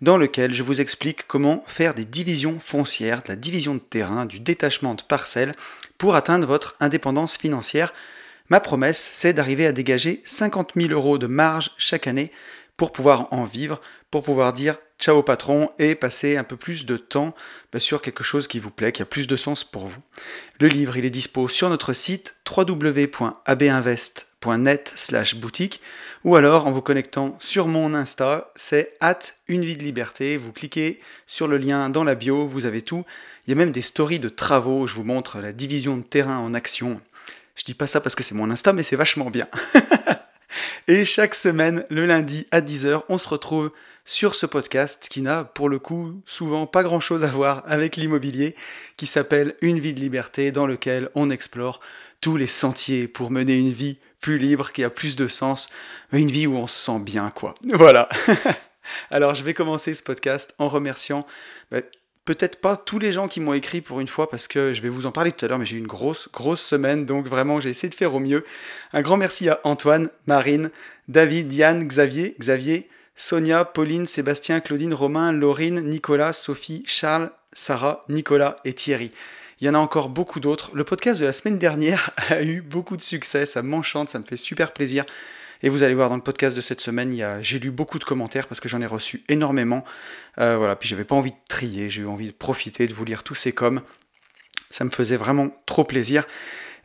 dans lequel je vous explique comment faire des divisions foncières, de la division de terrain, du détachement de parcelles pour atteindre votre indépendance financière. Ma promesse, c'est d'arriver à dégager 50 000 euros de marge chaque année pour pouvoir en vivre, pour pouvoir dire ciao patron et passer un peu plus de temps bah, sur quelque chose qui vous plaît, qui a plus de sens pour vous. Le livre, il est dispo sur notre site www.abinvest.net slash boutique ou alors en vous connectant sur mon Insta, c'est at une vie de liberté. Vous cliquez sur le lien dans la bio, vous avez tout. Il y a même des stories de travaux, je vous montre la division de terrain en action. Je dis pas ça parce que c'est mon Insta, mais c'est vachement bien. Et chaque semaine, le lundi à 10h, on se retrouve sur ce podcast qui n'a pour le coup souvent pas grand chose à voir avec l'immobilier, qui s'appelle Une vie de liberté, dans lequel on explore tous les sentiers pour mener une vie plus libre, qui a plus de sens, une vie où on se sent bien, quoi. Voilà. Alors je vais commencer ce podcast en remerciant bah, peut-être pas tous les gens qui m'ont écrit pour une fois parce que je vais vous en parler tout à l'heure, mais j'ai eu une grosse, grosse semaine, donc vraiment j'ai essayé de faire au mieux. Un grand merci à Antoine, Marine, David, Yann, Xavier, Xavier, Sonia, Pauline, Sébastien, Claudine, Romain, Laurine, Nicolas, Sophie, Charles, Sarah, Nicolas et Thierry. Il y en a encore beaucoup d'autres. Le podcast de la semaine dernière a eu beaucoup de succès, ça m'enchante, ça me fait super plaisir. Et vous allez voir dans le podcast de cette semaine, j'ai lu beaucoup de commentaires parce que j'en ai reçu énormément. Euh, voilà, puis j'avais pas envie de trier, j'ai eu envie de profiter, de vous lire tous ces coms. Ça me faisait vraiment trop plaisir.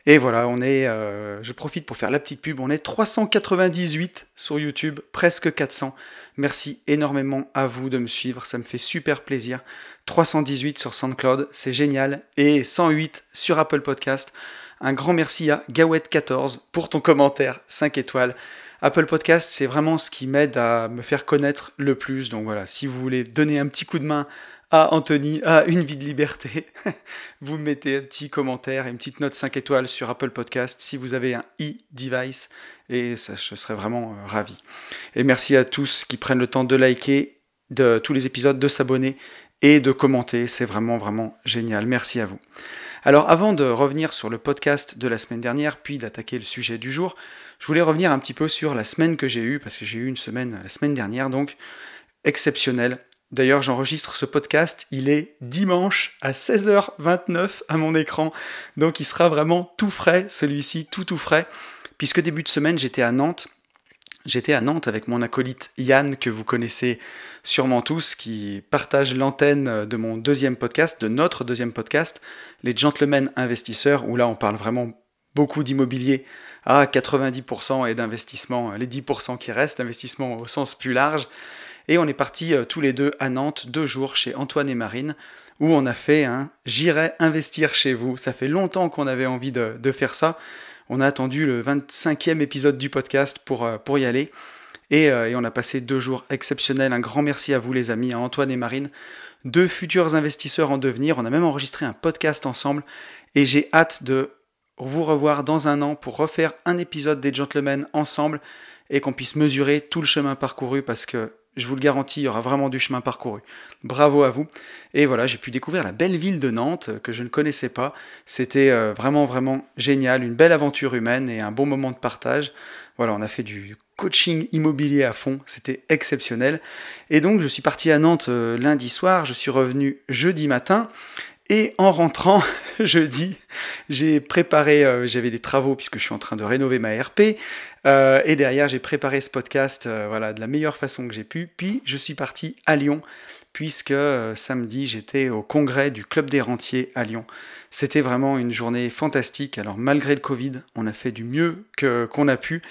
Et voilà, on est, euh, je profite pour faire la petite pub, on est 398 sur YouTube, presque 400. Merci énormément à vous de me suivre, ça me fait super plaisir. 318 sur SoundCloud, c'est génial. Et 108 sur Apple Podcast. Un grand merci à Gawet14 pour ton commentaire 5 étoiles. Apple Podcast, c'est vraiment ce qui m'aide à me faire connaître le plus. Donc voilà, si vous voulez donner un petit coup de main à Anthony, à Une vie de liberté, vous mettez un petit commentaire et une petite note 5 étoiles sur Apple Podcast si vous avez un e-device et ça, je serais vraiment euh, ravi. Et merci à tous qui prennent le temps de liker tous les épisodes, de s'abonner et de commenter. C'est vraiment, vraiment génial. Merci à vous. Alors avant de revenir sur le podcast de la semaine dernière, puis d'attaquer le sujet du jour, je voulais revenir un petit peu sur la semaine que j'ai eue, parce que j'ai eu une semaine la semaine dernière, donc exceptionnelle. D'ailleurs, j'enregistre ce podcast, il est dimanche à 16h29 à mon écran, donc il sera vraiment tout frais, celui-ci, tout tout frais, puisque début de semaine, j'étais à Nantes. J'étais à Nantes avec mon acolyte Yann, que vous connaissez sûrement tous, qui partage l'antenne de mon deuxième podcast, de notre deuxième podcast, Les Gentlemen Investisseurs, où là on parle vraiment beaucoup d'immobilier à 90% et d'investissement, les 10% qui restent, d'investissement au sens plus large. Et on est partis euh, tous les deux à Nantes, deux jours chez Antoine et Marine, où on a fait un J'irai investir chez vous. Ça fait longtemps qu'on avait envie de, faire ça. On a attendu le 25e épisode du podcast pour, euh, pour y aller. Euh, et, on a passé deux jours exceptionnels. Un grand merci à vous les amis, à Antoine et Marine, deux futurs investisseurs en devenir. On a même enregistré un podcast ensemble et j'ai hâte de vous revoir dans un an pour refaire un épisode des Gentlemen ensemble et qu'on puisse mesurer tout le chemin parcouru parce que je vous le garantis, il y aura vraiment du chemin parcouru. Bravo à vous. Et voilà, j'ai pu découvrir la belle ville de Nantes que je ne connaissais pas. C'était euh, vraiment, vraiment génial, une belle aventure humaine et un bon moment de partage. Voilà, on a fait du coaching immobilier à fond, c'était exceptionnel. Et donc je suis parti à Nantes euh, lundi soir, je suis revenu jeudi matin. Et en rentrant jeudi, j'ai préparé, euh, j'avais des travaux puisque je suis en train de rénover ma RP, euh, et derrière j'ai préparé ce podcast voilà, de la meilleure façon que j'ai pu. Puis je suis parti à Lyon puisque samedi j'étais au congrès du Club des Rentiers à Lyon. C'était vraiment une journée fantastique. Alors malgré le Covid, on a fait du mieux qu'on a pu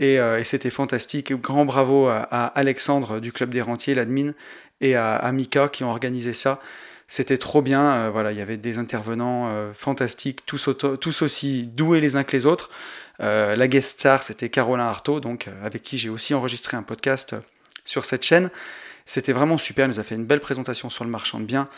euh, et, c'était fantastique. Grand bravo à, Alexandre du Club des Rentiers, l'admin, et à, Mika qui ont organisé ça. C'était trop bien. Euh, voilà, il y avait des intervenants euh, fantastiques, tous, aussi doués les uns que les autres. la guest star, c'était Caroline Artaud, donc avec qui j'ai aussi enregistré un podcast sur cette chaîne. C'était vraiment super, il nous a fait une belle présentation sur le marchand de biens.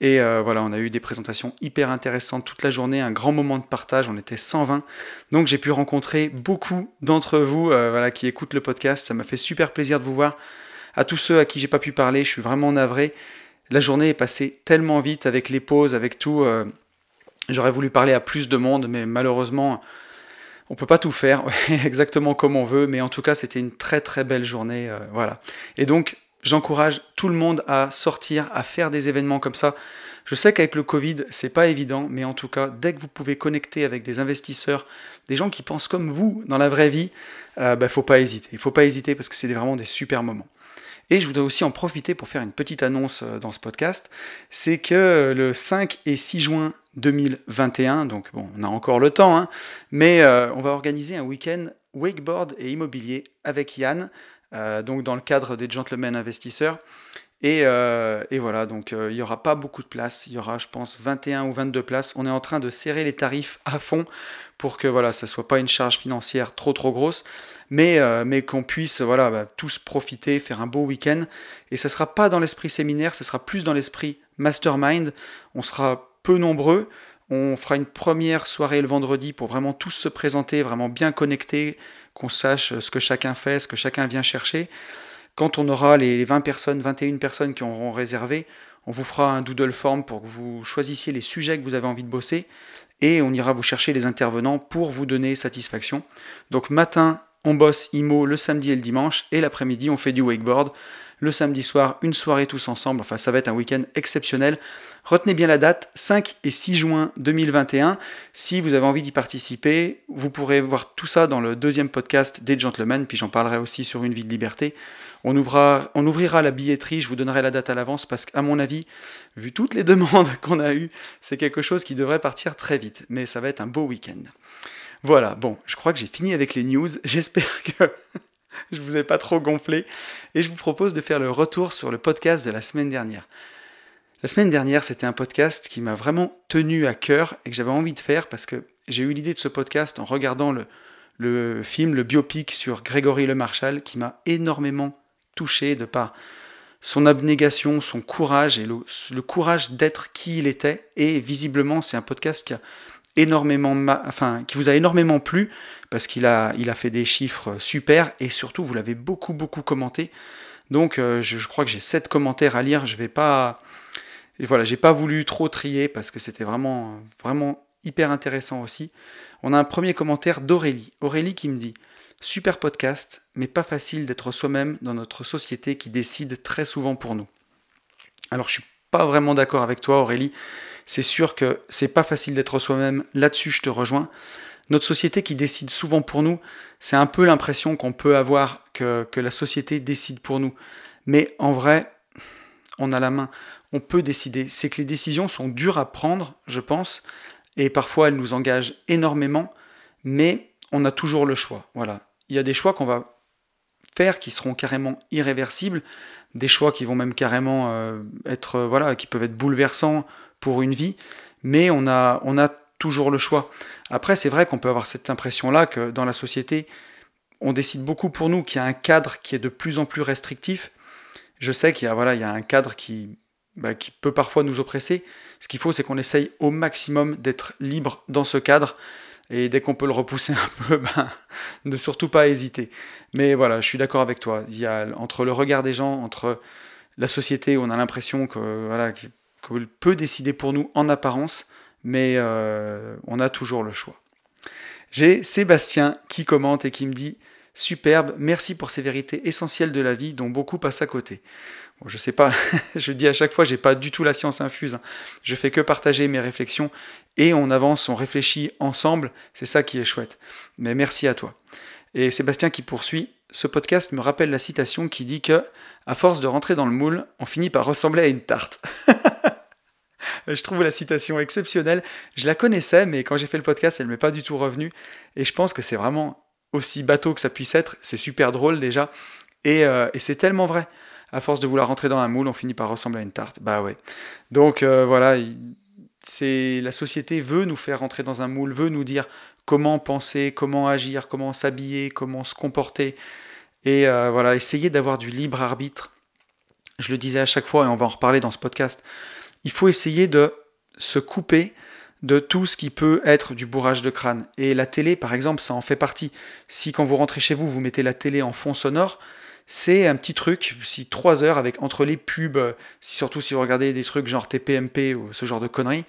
Et euh, voilà, on a eu des présentations hyper intéressantes toute la journée, un grand moment de partage, on était 120. Donc j'ai pu rencontrer beaucoup d'entre vous euh, voilà, qui écoutent le podcast, ça m'a fait super plaisir de vous voir. À tous ceux à qui j'ai pas pu parler, je suis vraiment navré. La journée est passée tellement vite avec les pauses, avec tout. Euh, j'aurais voulu parler à plus de monde, mais malheureusement, on peut pas tout faire exactement comme on veut, mais en tout cas, c'était une très très belle journée, voilà. Et donc, j'encourage tout le monde à sortir, à faire des événements comme ça. Je sais qu'avec le Covid, c'est pas évident, mais en tout cas, dès que vous pouvez connecter avec des investisseurs, des gens qui pensent comme vous dans la vraie vie, euh, bah, faut pas hésiter. Il faut pas hésiter parce que c'est vraiment des super moments. Et je voudrais aussi en profiter pour faire une petite annonce euh, dans ce podcast. C'est que le 5 et 6 juin 2021, donc bon, on a encore le temps, hein, mais euh, on va organiser un week-end wakeboard et immobilier avec Yann. Euh, donc dans le cadre des gentlemen investisseurs. Et, euh, voilà, donc euh, il n'y aura pas beaucoup de places, il y aura je pense 21 ou 22 places. On est en train de serrer les tarifs à fond pour que voilà, ça soit pas une charge financière trop trop grosse, mais, mais qu'on puisse voilà, bah, tous profiter, faire un beau week-end. Et ce sera pas dans l'esprit séminaire, ce sera plus dans l'esprit mastermind. On sera peu nombreux. On fera une première soirée le vendredi pour vraiment tous se présenter, vraiment bien connectés, qu'on sache ce que chacun fait, ce que chacun vient chercher. Quand on aura les 20 personnes, 21 personnes qui auront réservé, on vous fera un doodle form pour que vous choisissiez les sujets que vous avez envie de bosser et on ira vous chercher les intervenants pour vous donner satisfaction. Donc matin, on bosse IMO le samedi et le dimanche et l'après-midi, on fait du wakeboard le samedi soir, une soirée tous ensemble. Enfin, ça va être un week-end exceptionnel. Retenez bien la date, 5 et 6 juin 2021. Si vous avez envie d'y participer, vous pourrez voir tout ça dans le deuxième podcast des Gentlemen, puis j'en parlerai aussi sur Une vie de liberté. On, ouvrira, la billetterie, je vous donnerai la date à l'avance, parce qu'à mon avis, vu toutes les demandes qu'on a eues, c'est quelque chose qui devrait partir très vite. Mais ça va être un beau week-end. Voilà, bon, je crois que j'ai fini avec les news. J'espère que je vous ai pas trop gonflé, et je vous propose de faire le retour sur le podcast de la semaine dernière. La semaine dernière, c'était un podcast qui m'a vraiment tenu à cœur et que j'avais envie de faire parce que j'ai eu l'idée de ce podcast en regardant le, le film, le biopic sur Grégory Le Marchal, qui m'a énormément touché de par son abnégation, son courage et le, courage d'être qui il était. Et visiblement, c'est un podcast qui énormément, enfin, qui vous a énormément plu parce qu'il a, il a fait des chiffres super et surtout vous l'avez beaucoup beaucoup commenté. Donc euh, je, crois que j'ai 7 commentaires à lire. Je vais pas, voilà, j'ai pas voulu trop trier parce que c'était vraiment vraiment hyper intéressant aussi. On a un premier commentaire d'Aurélie. Aurélie qui me dit Super podcast, mais pas facile d'être soi-même dans notre société qui décide très souvent pour nous. Alors je suis pas vraiment d'accord avec toi Aurélie c'est sûr que c'est pas facile d'être soi-même. Là-dessus, je te rejoins. Notre société qui décide souvent pour nous, c'est un peu l'impression qu'on peut avoir que, la société décide pour nous. Mais en vrai, on a la main. On peut décider. C'est que les décisions sont dures à prendre, je pense, et parfois elles nous engagent énormément, mais on a toujours le choix. Voilà. Il y a des choix qu'on va faire qui seront carrément irréversibles, des choix qui vont même carrément euh, être voilà, qui peuvent être bouleversants pour une vie, mais on a, toujours le choix. Après, c'est vrai qu'on peut avoir cette impression-là que dans la société, on décide beaucoup pour nous, qu'il y a un cadre qui est de plus en plus restrictif. Je sais qu'il y a, voilà, un cadre qui, bah, qui peut parfois nous oppresser. Ce qu'il faut, c'est qu'on essaye au maximum d'être libre dans ce cadre. Et dès qu'on peut le repousser un peu, ben, ne surtout pas hésiter. Mais voilà, je suis d'accord avec toi. Il y a entre le regard des gens, entre la société où on a l'impression que voilà, qu'on peut décider pour nous en apparence, mais euh, on a toujours le choix. J'ai Sébastien qui commente et qui me dit Superbe, merci pour ces vérités essentielles de la vie dont beaucoup passent à côté. Je sais pas, je dis à chaque fois, j'ai pas du tout la science infuse. Je fais que partager mes réflexions et on avance, on réfléchit ensemble. C'est ça qui est chouette. Mais merci à toi. Et Sébastien qui poursuit Ce podcast me rappelle la citation qui dit que, à force de rentrer dans le moule, on finit par ressembler à une tarte. je trouve la citation exceptionnelle. Je la connaissais, mais quand j'ai fait le podcast, elle m'est pas du tout revenue. Et je pense que c'est vraiment aussi bateau que ça puisse être. C'est super drôle déjà. Et, euh, c'est tellement vrai. À force de vouloir rentrer dans un moule, on finit par ressembler à une tarte. Bah ouais. Donc euh, voilà, c'est la société veut nous faire rentrer dans un moule, veut nous dire comment penser, comment agir, comment s'habiller, comment se comporter. Et euh, voilà, essayer d'avoir du libre arbitre je le disais à chaque fois et on va en reparler dans ce podcast, il faut essayer de se couper de tout ce qui peut être du bourrage de crâne. Et la télé, par exemple, ça en fait partie. Si quand vous rentrez chez vous, vous mettez la télé en fond sonore, c'est un petit truc, si trois heures avec entre les pubs, surtout si vous regardez des trucs genre TPMP ou ce genre de conneries,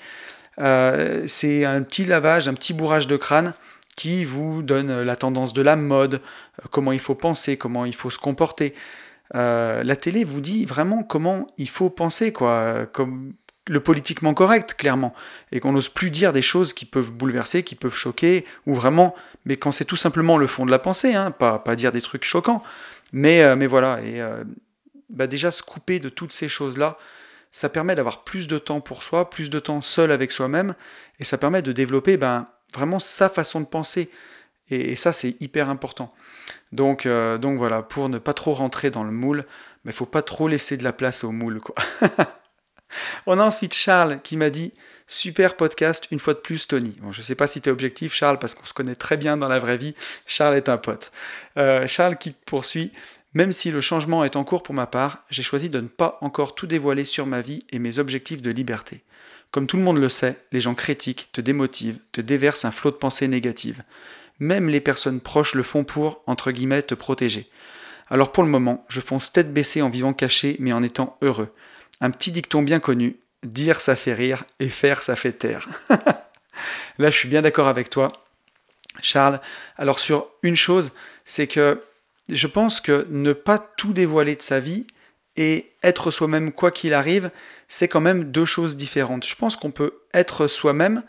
euh, c'est un petit lavage, un petit bourrage de crâne qui vous donne la tendance de la mode, euh, comment il faut penser, comment il faut se comporter. Euh, la télé vous dit vraiment comment il faut penser, quoi, comme le politiquement correct, clairement, et qu'on n'ose plus dire des choses qui peuvent bouleverser, qui peuvent choquer, ou vraiment, mais quand c'est tout simplement le fond de la pensée, hein, pas, pas dire des trucs choquants, mais, mais voilà, et bah déjà se couper de toutes ces choses-là, ça permet d'avoir plus de temps pour soi, plus de temps seul avec soi-même, et ça permet de développer ben, vraiment sa façon de penser. Et, ça, c'est hyper important. Donc, euh, donc voilà, pour ne pas trop rentrer dans le moule, il ne faut pas trop laisser de la place au moule. Quoi. On a ensuite Charles qui m'a dit Super podcast, une fois de plus, Tony. Bon, je ne sais pas si tu es objectif, Charles, parce qu'on se connaît très bien dans la vraie vie. Charles est un pote. Euh, Charles qui poursuit même si le changement est en cours pour ma part, j'ai choisi de ne pas encore tout dévoiler sur ma vie et mes objectifs de liberté. Comme tout le monde le sait, les gens critiquent, te démotivent, te déversent un flot de pensées négatives. Même les personnes proches le font pour, entre guillemets, te protéger. Alors pour le moment, je fonce tête baissée en vivant caché mais en étant heureux. Un petit dicton bien connu, dire ça fait rire et faire ça fait taire. Là je suis bien d'accord avec toi, Charles. Alors sur une chose, c'est que je pense que ne pas tout dévoiler de sa vie et être soi-même quoi qu'il arrive, c'est quand même deux choses différentes. Je pense qu'on peut être soi-même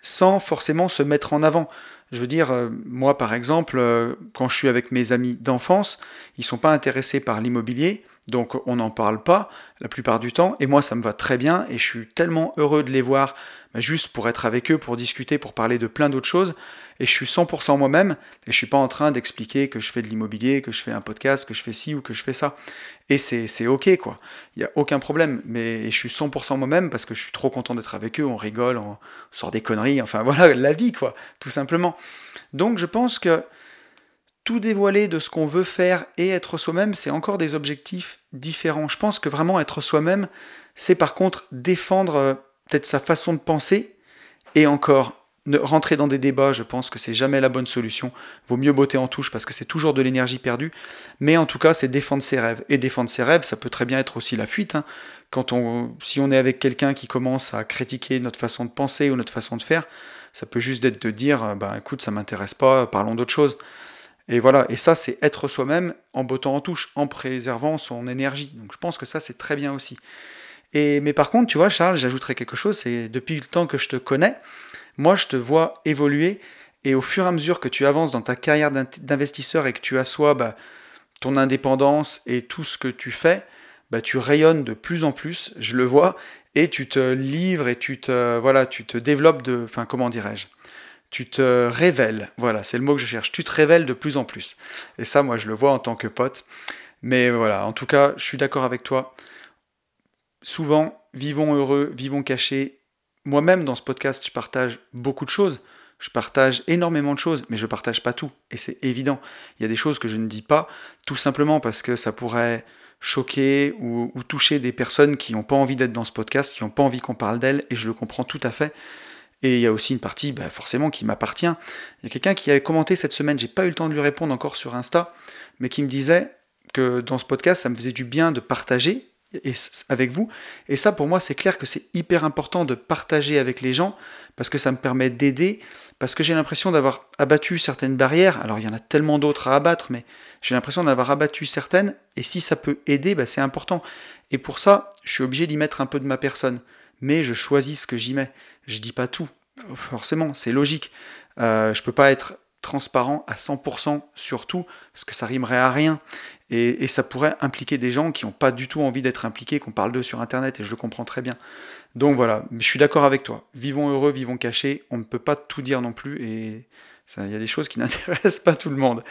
sans forcément se mettre en avant. Je veux dire, euh, moi par exemple, euh, quand je suis avec mes amis d'enfance, ils sont pas intéressés par l'immobilier, donc on n'en parle pas la plupart du temps, et moi ça me va très bien, et je suis tellement heureux de les voir bah, juste pour être avec eux, pour discuter, pour parler de plein d'autres choses. Et je suis 100% moi-même, et je suis pas en train d'expliquer que je fais de l'immobilier, que je fais un podcast, que je fais ci ou que je fais ça. Et c'est ok, quoi. Il n'y a aucun problème. Mais je suis 100% moi-même parce que je suis trop content d'être avec eux, on rigole, on sort des conneries, enfin voilà, la vie, quoi, tout simplement. Donc je pense que tout dévoiler de ce qu'on veut faire et être soi-même, c'est encore des objectifs différents. Je pense que vraiment être soi-même, c'est par contre défendre euh, peut-être sa façon de penser, et encore, ne, rentrer dans des débats, je pense que c'est jamais la bonne solution. Vaut mieux botter en touche parce que c'est toujours de l'énergie perdue. Mais en tout cas, c'est défendre ses rêves. Et défendre ses rêves, ça peut très bien être aussi la fuite. Hein. Si on est avec quelqu'un qui commence à critiquer notre façon de penser ou notre façon de faire, ça peut juste être de dire, bah écoute, ça m'intéresse pas, parlons d'autre chose. Et voilà, et ça, c'est être soi-même en bottant en touche, en préservant son énergie. Donc je pense que ça, c'est très bien aussi. Et, mais par contre, tu vois, Charles, j'ajouterais quelque chose, c'est depuis le temps que je te connais, moi, je te vois évoluer, et au fur et à mesure que tu avances dans ta carrière d'investisseur et que tu assois bah, ton indépendance et tout ce que tu fais, bah, tu rayonnes de plus en plus, je le vois, et tu te livres et tu te, voilà, tu te développes de, enfin, comment dirais-je tu te révèles, voilà, c'est le mot que je cherche, tu te révèles de plus en plus. Et ça, moi, je le vois en tant que pote. Mais voilà, en tout cas, je suis d'accord avec toi souvent, vivons heureux, vivons cachés. Moi-même, dans ce podcast, je partage beaucoup de choses. Je partage énormément de choses, mais je partage pas tout. Et c'est évident. Il y a des choses que je ne dis pas, tout simplement parce que ça pourrait choquer ou, toucher des personnes qui n'ont pas envie d'être dans ce podcast, qui n'ont pas envie qu'on parle d'elles, et je le comprends tout à fait. Et il y a aussi une partie, bah, forcément, qui m'appartient. Il y a quelqu'un qui avait commenté cette semaine, j'ai pas eu le temps de lui répondre encore sur Insta, mais qui me disait que dans ce podcast, ça me faisait du bien de partager, avec vous. Et ça, pour moi, c'est clair que c'est hyper important de partager avec les gens parce que ça me permet d'aider, parce que j'ai l'impression d'avoir abattu certaines barrières. Alors, il y en a tellement d'autres à abattre, mais j'ai l'impression d'avoir abattu certaines. Et si ça peut aider, bah, c'est important. Et pour ça, je suis obligé d'y mettre un peu de ma personne. Mais je choisis ce que j'y mets. Je dis pas tout. Forcément, c'est logique. Euh, je peux pas être transparent à 100% sur tout, parce que ça rimerait à rien. Et, ça pourrait impliquer des gens qui n'ont pas du tout envie d'être impliqués, qu'on parle d'eux sur Internet, et je le comprends très bien. Donc voilà, je suis d'accord avec toi. Vivons heureux, vivons cachés, on ne peut pas tout dire non plus, et il y a des choses qui n'intéressent pas tout le monde.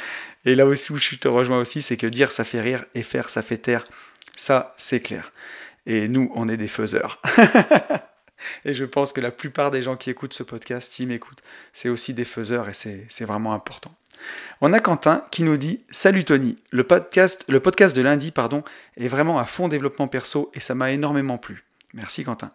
Et là aussi où je te rejoins aussi, c'est que dire ça fait rire et faire ça fait taire. Ça, c'est clair. Et nous, on est des faiseurs. et je pense que la plupart des gens qui écoutent ce podcast, qui m'écoutent, c'est aussi des faiseurs et c'est vraiment important. On a Quentin qui nous dit Salut Tony, le podcast, de lundi pardon, est vraiment à fond développement perso et ça m'a énormément plu. Merci Quentin.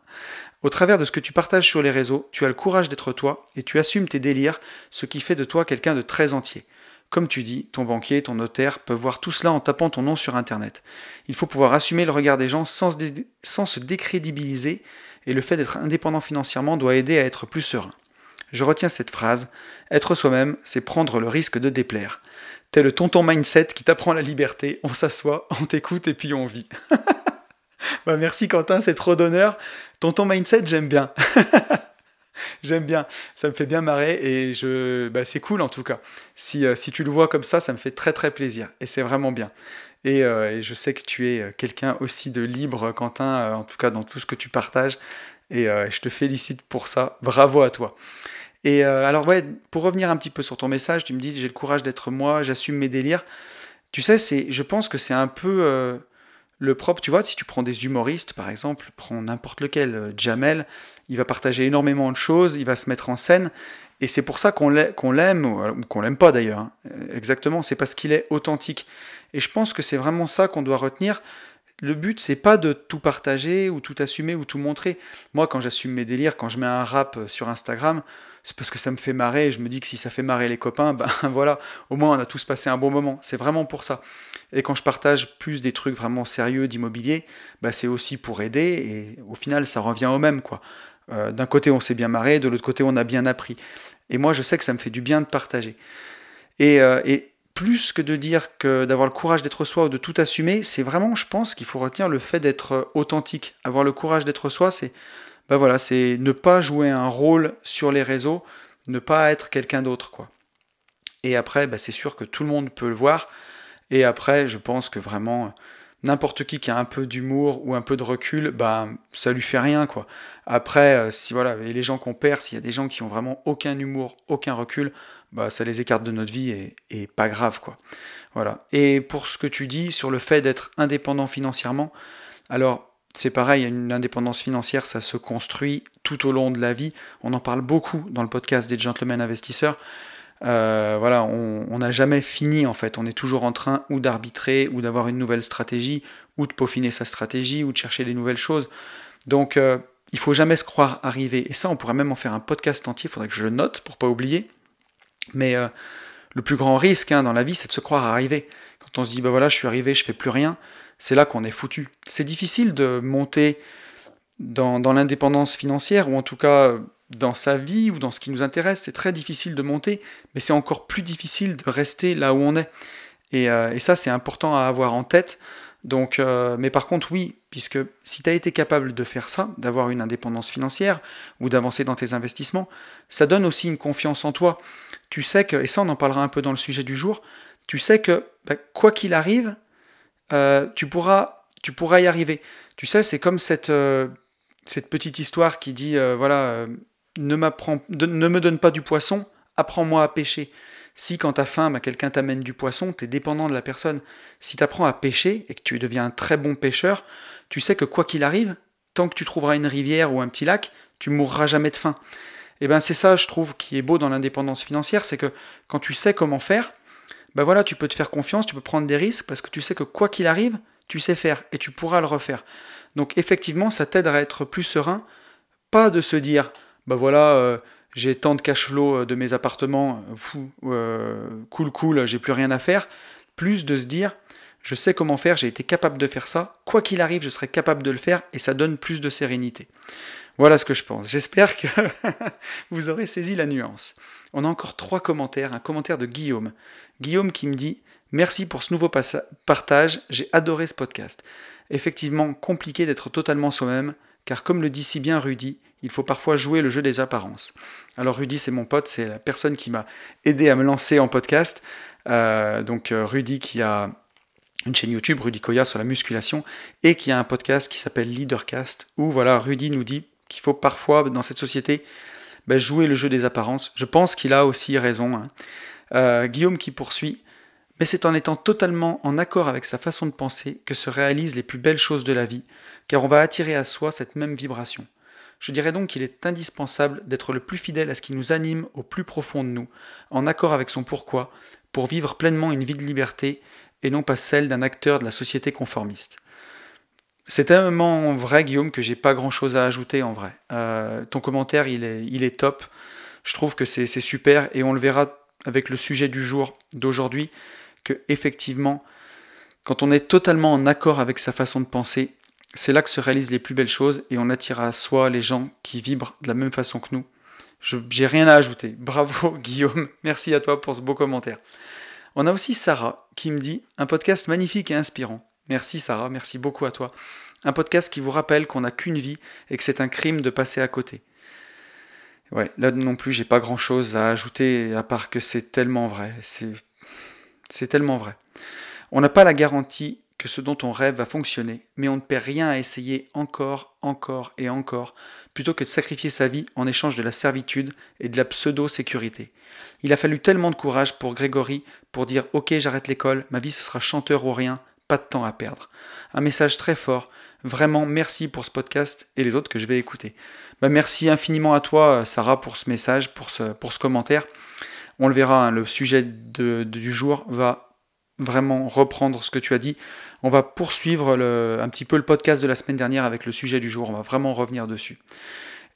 Au travers de ce que tu partages sur les réseaux, tu as le courage d'être toi et tu assumes tes délires, ce qui fait de toi quelqu'un de très entier. Comme tu dis, ton banquier, ton notaire peuvent voir tout cela en tapant ton nom sur Internet. Il faut pouvoir assumer le regard des gens sans se décrédibiliser et le fait d'être indépendant financièrement doit aider à être plus serein. Je retiens cette phrase, être soi-même, c'est prendre le risque de déplaire. Tel le tonton mindset qui t'apprend la liberté, on s'assoit, on t'écoute et puis on vit. bah merci Quentin, c'est trop d'honneur. Tonton mindset, j'aime bien. j'aime bien, ça me fait bien marrer et je, bah, c'est cool en tout cas. Si, euh, si tu le vois comme ça, ça me fait très très plaisir et c'est vraiment bien. Et, euh, et, je sais que tu es euh, quelqu'un aussi de libre, Quentin, en tout cas dans tout ce que tu partages. Et je te félicite pour ça. Bravo à toi. Et alors ouais, pour revenir un petit peu sur ton message, tu me dis j'ai le courage d'être moi, j'assume mes délires. Tu sais, c'est, je pense que c'est un peu le propre, tu vois, si tu prends des humoristes, par exemple, prends n'importe lequel, Jamel, il va partager énormément de choses, il va se mettre en scène, et c'est pour ça qu'on l'aime, ou qu'on l'aime pas d'ailleurs, hein. euh, exactement, c'est parce qu'il est authentique. Et je pense que c'est vraiment ça qu'on doit retenir. Le but, c'est pas de tout partager, ou tout assumer, ou tout montrer. Moi, quand j'assume mes délires, quand je mets un rap euh, sur Instagram, c'est parce que ça me fait marrer, et je me dis que si ça fait marrer les copains, ben voilà, au moins on a tous passé un bon moment. C'est vraiment pour ça. Et quand je partage plus des trucs vraiment sérieux d'immobilier, ben c'est aussi pour aider, et au final ça revient au même, quoi. Euh, d'un côté on s'est bien marré, de l'autre côté on a bien appris. Et moi je sais que ça me fait du bien de partager. Et, euh, et plus que de dire que d'avoir le courage d'être soi ou de tout assumer, c'est vraiment, je pense, qu'il faut retenir le fait d'être authentique. Avoir le courage d'être soi, c'est bah voilà, c'est ne pas jouer un rôle sur les réseaux, ne pas être quelqu'un d'autre, quoi. Et après, bah c'est sûr que tout le monde peut le voir. Et après, je pense que vraiment, n'importe qui qui a un peu d'humour ou un peu de recul, bah ça lui fait rien, quoi. Après, euh, si voilà, et les gens qu'on perd, s'il y a des gens qui ont vraiment aucun humour, aucun recul, bah ça les écarte de notre vie et, pas grave, quoi. Voilà. Et pour ce que tu dis sur le fait d'être indépendant financièrement, alors c'est pareil, une indépendance financière, ça se construit tout au long de la vie. On en parle beaucoup dans le podcast des gentlemen investisseurs. Euh, voilà, on n'a jamais fini en fait. On est toujours en train ou d'arbitrer, ou d'avoir une nouvelle stratégie, ou de peaufiner sa stratégie, ou de chercher des nouvelles choses. Donc, euh, il faut jamais se croire arrivé. Et ça, on pourrait même en faire un podcast entier. Il faudrait que je le note pour pas oublier. Mais euh, le plus grand risque hein, dans la vie, c'est de se croire arrivé. Quand on se dit, bah voilà, je suis arrivé, je fais plus rien c'est là qu'on est foutu. C'est difficile de monter dans, l'indépendance financière, ou en tout cas dans sa vie ou dans ce qui nous intéresse, c'est très difficile de monter, mais c'est encore plus difficile de rester là où on est. Et, euh, ça, c'est important à avoir en tête. Donc, euh, mais par contre, oui, puisque si tu as été capable de faire ça, d'avoir une indépendance financière ou d'avancer dans tes investissements, ça donne aussi une confiance en toi. Tu sais que, et ça on en parlera un peu dans le sujet du jour, tu sais que bah, quoi qu'il arrive, euh, tu, pourras, tu pourras y arriver. Tu sais, c'est comme cette, cette petite histoire qui dit, voilà, ne, me donne pas du poisson, apprends-moi à pêcher. Si quand tu as faim, bah, quelqu'un t'amène du poisson, tu es dépendant de la personne. Si tu apprends à pêcher et que tu deviens un très bon pêcheur, tu sais que quoi qu'il arrive, tant que tu trouveras une rivière ou un petit lac, tu mourras jamais de faim. Et eh ben c'est ça, je trouve, qui est beau dans l'indépendance financière, c'est que quand tu sais comment faire, ben voilà, tu peux te faire confiance, tu peux prendre des risques parce que tu sais que quoi qu'il arrive, tu sais faire et tu pourras le refaire. Donc effectivement, ça t'aide à être plus serein, pas de se dire, ben voilà, euh, j'ai tant de cash flow euh, de mes appartements, euh, fou, cool, cool, j'ai plus rien à faire, plus de se dire, je sais comment faire, j'ai été capable de faire ça, quoi qu'il arrive, je serai capable de le faire et ça donne plus de sérénité. Voilà ce que je pense. J'espère que vous aurez saisi la nuance. On a encore trois commentaires. Un commentaire de Guillaume. Guillaume qui me dit Merci pour ce nouveau partage, j'ai adoré ce podcast. Effectivement, compliqué d'être totalement soi-même, car comme le dit si bien Rudy, il faut parfois jouer le jeu des apparences. Alors Rudy, c'est mon pote, c'est la personne qui m'a aidé à me lancer en podcast. Euh, donc euh, Rudy qui a une chaîne YouTube, Rudy Koya, sur la musculation, et qui a un podcast qui s'appelle Leadercast, où voilà, Rudy nous dit qu'il faut parfois, dans cette société, ben, jouer le jeu des apparences. Je pense qu'il a aussi raison. Hein. Euh, Guillaume qui poursuit, mais c'est en étant totalement en accord avec sa façon de penser que se réalisent les plus belles choses de la vie, car on va attirer à soi cette même vibration. Je dirais donc qu'il est indispensable d'être le plus fidèle à ce qui nous anime au plus profond de nous, en accord avec son pourquoi, pour vivre pleinement une vie de liberté et non pas celle d'un acteur de la société conformiste. C'est tellement vrai, Guillaume, que j'ai pas grand chose à ajouter en vrai. Euh, ton commentaire, il est, il est top. Je trouve que c'est super et on le verra avec le sujet du jour d'aujourd'hui que effectivement, quand on est totalement en accord avec sa façon de penser, c'est là que se réalisent les plus belles choses et on attire à soi les gens qui vibrent de la même façon que nous. Je j'ai rien à ajouter. Bravo Guillaume, merci à toi pour ce beau commentaire. On a aussi Sarah qui me dit un podcast magnifique et inspirant. Merci Sarah, merci beaucoup à toi. Un podcast qui vous rappelle qu'on n'a qu'une vie et que c'est un crime de passer à côté. Ouais, là non plus, j'ai pas grand chose à ajouter à part que c'est tellement vrai. C'est, c'est tellement vrai. On n'a pas la garantie que ce dont on rêve va fonctionner, mais on ne perd rien à essayer encore, encore et encore, plutôt que de sacrifier sa vie en échange de la servitude et de la pseudo-sécurité. Il a fallu tellement de courage pour Grégory pour dire Ok, j'arrête l'école, ma vie ce sera chanteur ou rien, pas de temps à perdre. Un message très fort. Vraiment, merci pour ce podcast et les autres que je vais écouter. Bah, merci infiniment à toi, Sarah, pour ce message, pour ce, pour ce commentaire. On le verra, hein, le sujet du jour va vraiment reprendre ce que tu as dit. On va poursuivre un petit peu le podcast de la semaine dernière avec le sujet du jour. On va vraiment revenir dessus.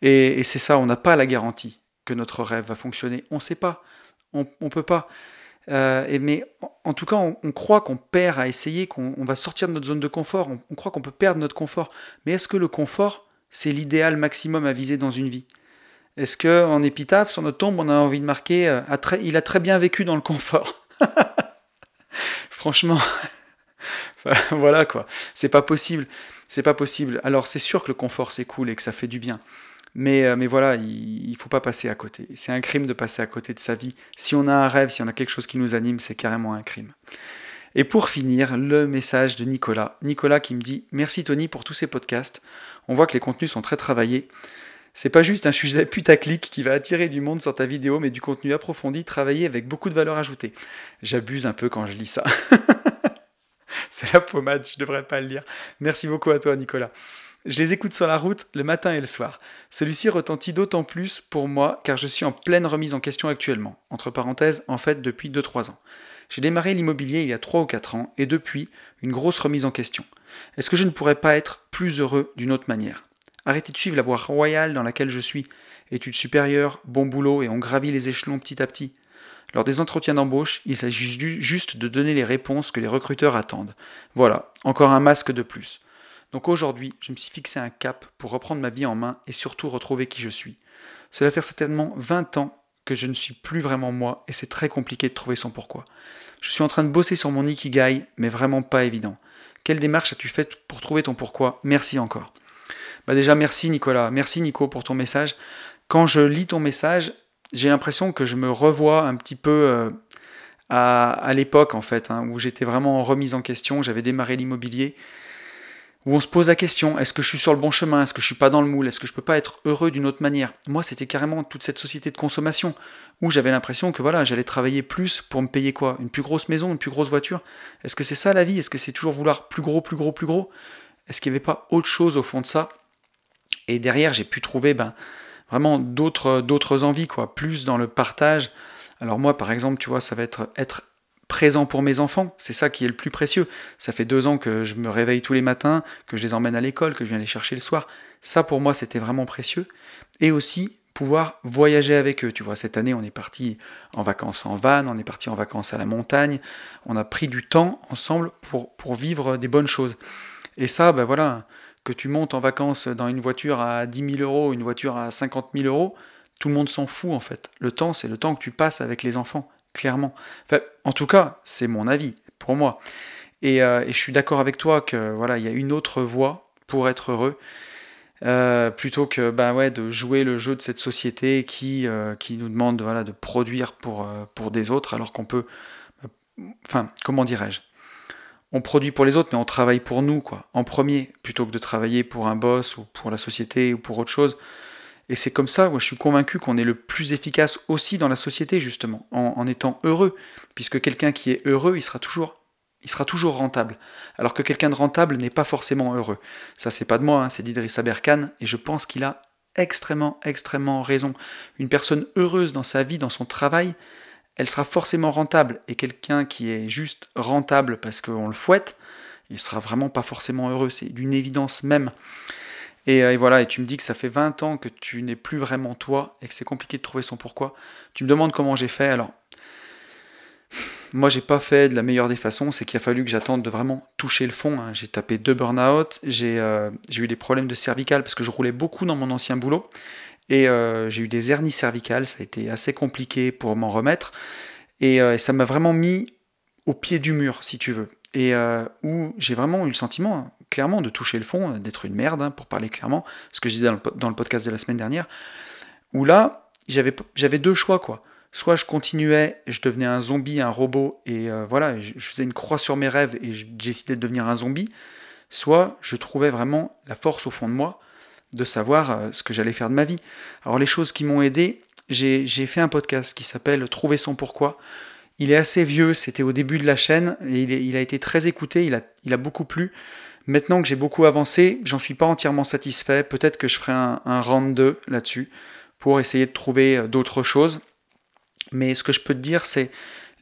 Et, c'est ça, on n'a pas la garantie que notre rêve va fonctionner. On ne sait pas. On ne peut pas. Euh, mais en, tout cas, on, croit qu'on perd à essayer, qu'on va sortir de notre zone de confort, on, croit qu'on peut perdre notre confort. Mais est-ce que le confort, c'est l'idéal maximum à viser dans une vie? Est-ce qu'en épitaphe, sur notre tombe, on a envie de marquer euh, Il a très bien vécu dans le confort? Franchement, voilà quoi, c'est pas possible. C'est pas possible. Alors c'est sûr que le confort c'est cool et que ça fait du bien. Mais, euh, mais voilà, il ne faut pas passer à côté. C'est un crime de passer à côté de sa vie. Si on a un rêve, si on a quelque chose qui nous anime, c'est carrément un crime. Et pour finir, le message de Nicolas. Nicolas qui me dit Merci Tony pour tous ces podcasts. On voit que les contenus sont très travaillés. C'est pas juste un sujet putaclic qui va attirer du monde sur ta vidéo, mais du contenu approfondi, travaillé avec beaucoup de valeur ajoutée. J'abuse un peu quand je lis ça. C'est la pommade, je devrais pas le lire. Merci beaucoup à toi, Nicolas. Je les écoute sur la route le matin et le soir. Celui-ci retentit d'autant plus pour moi car je suis en pleine remise en question actuellement. Entre parenthèses, en fait, depuis 2-3 ans. J'ai démarré l'immobilier il y a 3 ou 4 ans et depuis, une grosse remise en question. Est-ce que je ne pourrais pas être plus heureux d'une autre manière? Arrêtez de suivre la voie royale dans laquelle je suis. Études supérieures, bon boulot et on gravit les échelons petit à petit. Lors des entretiens d'embauche, il s'agit juste de donner les réponses que les recruteurs attendent. Voilà, encore un masque de plus. Donc aujourd'hui, je me suis fixé un cap pour reprendre ma vie en main et surtout retrouver qui je suis. Cela fait certainement 20 ans que je ne suis plus vraiment moi et c'est très compliqué de trouver son pourquoi. Je suis en train de bosser sur mon ikigai, mais vraiment pas évident. Quelle démarche as-tu faite pour trouver ton pourquoi? Merci encore. Bah déjà merci Nicolas, merci Nico pour ton message. Quand je lis ton message, j'ai l'impression que je me revois un petit peu euh, à, l'époque en fait, hein, où j'étais vraiment en remise en question, j'avais démarré l'immobilier où on se pose la question, est-ce que je suis sur le bon chemin, est-ce que je suis pas dans le moule, est-ce que je peux pas être heureux d'une autre manière? Moi, c'était carrément toute cette société de consommation où j'avais l'impression que voilà, j'allais travailler plus pour me payer quoi? Une plus grosse maison, une plus grosse voiture? Est-ce que c'est ça la vie? Est-ce que c'est toujours vouloir plus gros, plus gros, plus gros? Est-ce qu'il n'y avait pas autre chose au fond de ça? Et derrière, j'ai pu trouver ben, vraiment d'autres, envies, quoi, plus dans le partage. Alors moi, par exemple, tu vois, ça va être être présent pour mes enfants. C'est ça qui est le plus précieux. Ça fait deux ans que je me réveille tous les matins, que je les emmène à l'école, que je viens les chercher le soir. Ça, pour moi, c'était vraiment précieux. Et aussi pouvoir voyager avec eux. Tu vois, cette année, on est parti en vacances en van, on est parti en vacances à la montagne. On a pris du temps ensemble pour, pour vivre des bonnes choses. Et ça, ben voilà, que tu montes en vacances dans une voiture à 10 000 euros, une voiture à 50 000 euros, tout le monde s'en fout en fait. Le temps, c'est le temps que tu passes avec les enfants clairement. en tout cas, c'est mon avis, pour moi. Euh, et, je suis d'accord avec toi que voilà, il y a une autre voie pour être heureux. Euh, plutôt que bah de jouer le jeu de cette société qui, euh, qui nous demande de produire pour, pour des autres, alors qu'on peut. Enfin, comment dirais-je? On produit pour les autres, mais on travaille pour nous, quoi, en premier, plutôt que de travailler pour un boss ou pour la société ou pour autre chose. Et c'est comme ça, moi, je suis convaincu qu'on est le plus efficace aussi dans la société, justement, en, étant heureux. Puisque quelqu'un qui est heureux, il sera toujours rentable. Alors que quelqu'un de rentable n'est pas forcément heureux. Ça, c'est pas de moi, hein, c'est d'Idriss Aberkan, et je pense qu'il a extrêmement, extrêmement raison. Une personne heureuse dans sa vie, dans son travail, elle sera forcément rentable. Et quelqu'un qui est juste rentable parce qu'on le fouette, il sera vraiment pas forcément heureux. C'est d'une évidence même. Et, euh, voilà, et tu me dis que ça fait 20 ans que tu n'es plus vraiment toi et que c'est compliqué de trouver son pourquoi. Tu me demandes comment j'ai fait. Alors, moi, j'ai pas fait de la meilleure des façons, c'est qu'il a fallu que j'attende de vraiment toucher le fond. Hein. J'ai tapé deux burn-out, euh, j'ai eu des problèmes de cervical parce que je roulais beaucoup dans mon ancien boulot. Et euh, j'ai eu des hernies cervicales, ça a été assez compliqué pour m'en remettre. Et, euh, ça m'a vraiment mis au pied du mur, si tu veux. Et où j'ai vraiment eu le sentiment, hein, clairement, de toucher le fond, d'être une merde, hein, pour parler clairement, ce que je disais dans le, podcast de la semaine dernière. Où là, j'avais deux choix, quoi soit je continuais, je devenais un zombie, un robot, et euh, voilà, je, faisais une croix sur mes rêves et j'ai décidé de devenir un zombie, soit je trouvais vraiment la force au fond de moi de savoir euh, ce que j'allais faire de ma vie. Alors les choses qui m'ont aidé, j'ai fait un podcast qui s'appelle Trouver son pourquoi. Il est assez vieux, c'était au début de la chaîne, et il, a été très écouté, il a, beaucoup plu. Maintenant que j'ai beaucoup avancé, j'en suis pas entièrement satisfait. Peut-être que je ferai un, un round 2 là-dessus pour essayer de trouver euh, d'autres choses. Mais ce que je peux te dire, c'est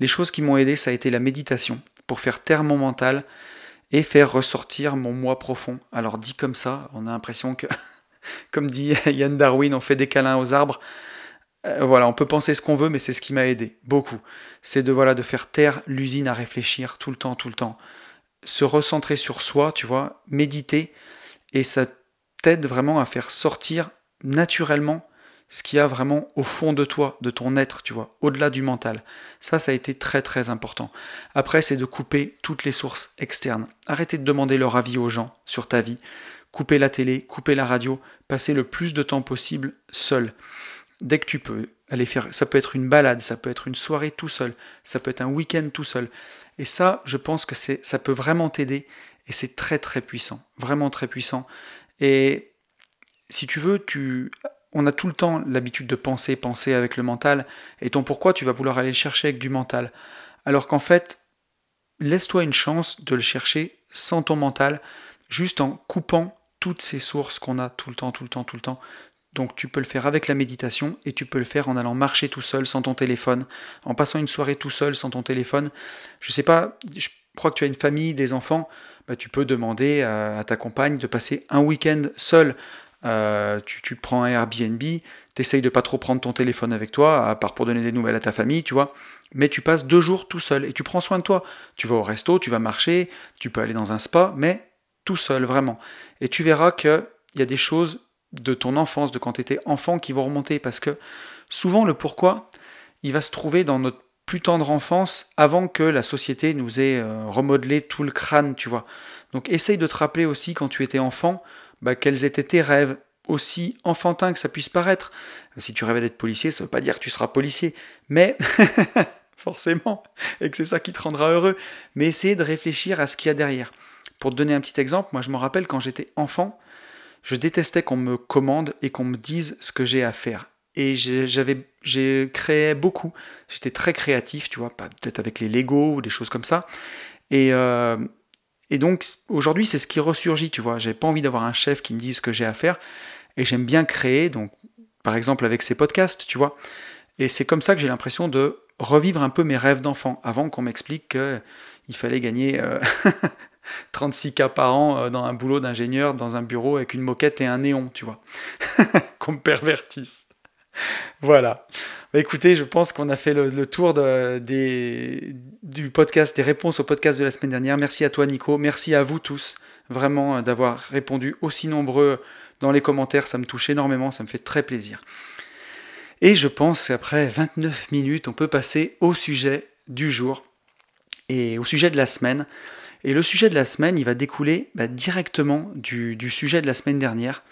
les choses qui m'ont aidé, ça a été la méditation pour faire taire mon mental et faire ressortir mon moi profond. Alors dit comme ça, on a l'impression que, comme dit Yann Darwin, on fait des câlins aux arbres. Euh, voilà, on peut penser ce qu'on veut, mais c'est ce qui m'a aidé beaucoup. C'est de voilà de faire taire l'usine à réfléchir tout le temps, tout le temps, se recentrer sur soi, tu vois, méditer, et ça t'aide vraiment à faire sortir naturellement ce qu'il y a vraiment au fond de toi, de ton être, tu vois, au-delà du mental. Ça, ça a été très très important. Après, c'est de couper toutes les sources externes. Arrêtez de demander leur avis aux gens sur ta vie. Couper la télé, couper la radio, passer le plus de temps possible seul. Dès que tu peux, aller faire, ça peut être une balade, ça peut être une soirée tout seul, ça peut être un week-end tout seul. Et ça, je pense que c'est, ça peut vraiment t'aider et c'est très très puissant, vraiment très puissant. Et si tu veux, tu on a tout le temps l'habitude de penser, penser avec le mental, et ton pourquoi tu vas vouloir aller le chercher avec du mental. Alors qu'en fait, laisse-toi une chance de le chercher sans ton mental, juste en coupant toutes ces sources qu'on a tout le temps, tout le temps, tout le temps. Donc tu peux le faire avec la méditation et tu peux le faire en allant marcher tout seul sans ton téléphone, en passant une soirée tout seul sans ton téléphone. Je sais pas, je crois que tu as une famille, des enfants, bah, tu peux demander à, ta compagne de passer un week-end seul euh, tu, prends un Airbnb, t'essayes de pas trop prendre ton téléphone avec toi, à part pour donner des nouvelles à ta famille, tu vois. Mais tu passes deux jours tout seul et tu prends soin de toi. Tu vas au resto, tu vas marcher, tu peux aller dans un spa, mais tout seul, vraiment. Et tu verras qu'il y a des choses de ton enfance, de quand tu étais enfant, qui vont remonter. Parce que souvent, le pourquoi, il va se trouver dans notre plus tendre enfance avant que la société nous ait euh, remodelé tout le crâne, tu vois. Donc essaye de te rappeler aussi quand tu étais enfant, bah, quels étaient tes rêves, aussi enfantins que ça puisse paraître. Si tu rêvais d'être policier, ça ne veut pas dire que tu seras policier, mais forcément, et que c'est ça qui te rendra heureux. Mais essayer de réfléchir à ce qu'il y a derrière. Pour te donner un petit exemple, moi je me rappelle quand j'étais enfant, je détestais qu'on me commande et qu'on me dise ce que j'ai à faire. Et j'avais, j'ai créé beaucoup. J'étais très créatif, tu vois, peut-être avec les Lego ou des choses comme ça. Et, euh, donc aujourd'hui, c'est ce qui ressurgit, tu vois. J'ai pas envie d'avoir un chef qui me dise ce que j'ai à faire, et j'aime bien créer, donc par exemple avec ces podcasts, tu vois. Et c'est comme ça que j'ai l'impression de revivre un peu mes rêves d'enfant, avant qu'on m'explique qu'il fallait gagner 36K euh, par an euh, dans un boulot d'ingénieur, dans un bureau avec une moquette et un néon, tu vois. qu'on me pervertisse. voilà. Bah, écoutez, je pense qu'on a fait le, tour des, du podcast, des réponses au podcast de la semaine dernière. Merci à toi, Nico. Merci à vous tous, vraiment, d'avoir répondu aussi nombreux dans les commentaires. Ça me touche énormément, ça me fait très plaisir. Et je pense qu'après 29 minutes, on peut passer au sujet du jour et au sujet de la semaine. Et le sujet de la semaine, il va découler bah, directement du, sujet de la semaine dernière.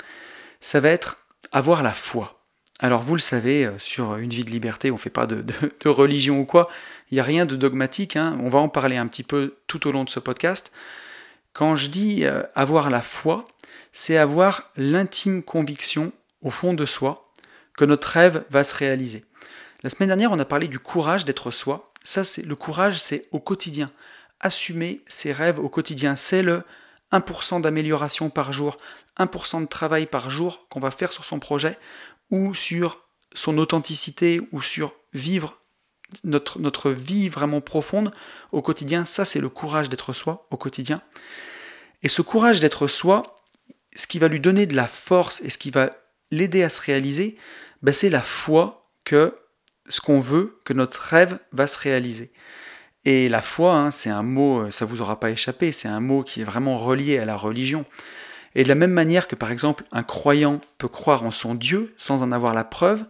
Ça va être avoir la foi. Alors vous le savez, euh, sur une vie de liberté, on ne fait pas de, religion ou quoi, il n'y a rien de dogmatique, hein. on va en parler un petit peu tout au long de ce podcast. Quand je dis euh, avoir la foi, c'est avoir l'intime conviction au fond de soi que notre rêve va se réaliser. La semaine dernière, on a parlé du courage d'être soi. Ça, c'est le courage, c'est au quotidien. Assumer ses rêves au quotidien, c'est le 1% d'amélioration par jour, 1% de travail par jour qu'on va faire sur son projet ou sur son authenticité ou sur vivre notre, vie vraiment profonde au quotidien, ça c'est le courage d'être soi au quotidien. Et ce courage d'être soi, ce qui va lui donner de la force et ce qui va l'aider à se réaliser, ben, c'est la foi que ce qu'on veut, que notre rêve va se réaliser. Et la foi, hein, c'est un mot, ça vous aura pas échappé, c'est un mot qui est vraiment relié à la religion. Et de la même manière que par exemple un croyant peut croire en son Dieu sans en avoir la preuve,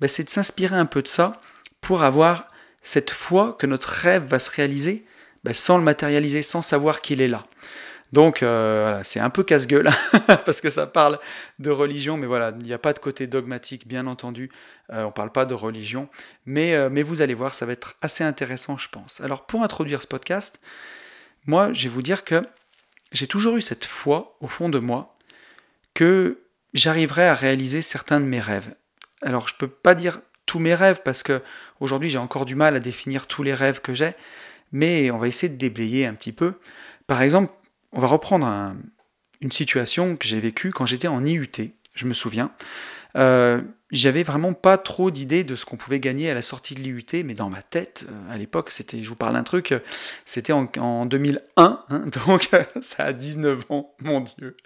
ben, c'est de s'inspirer un peu de ça pour avoir cette foi que notre rêve va se réaliser ben, sans le matérialiser, sans savoir qu'il est là. Donc euh, voilà, c'est un peu casse-gueule parce que ça parle de religion, mais voilà, il n'y a pas de côté dogmatique, bien entendu. Euh, on ne parle pas de religion, mais, euh, mais vous allez voir, ça va être assez intéressant, je pense. Alors pour introduire ce podcast, moi, je vais vous dire que j'ai toujours eu cette foi au fond de moi que j'arriverai à réaliser certains de mes rêves. Alors je ne peux pas dire tous mes rêves parce que aujourd'hui j'ai encore du mal à définir tous les rêves que j'ai, mais on va essayer de déblayer un petit peu. Par exemple, on va reprendre une situation que j'ai vécue quand j'étais en IUT, je me souviens. Euh, j'avais vraiment pas trop d'idées de ce qu'on pouvait gagner à la sortie de l'IUT, mais dans ma tête, euh, à l'époque, c'était, je vous parle d'un truc, c'était en, 2001, hein, donc ça a 19 ans, mon Dieu,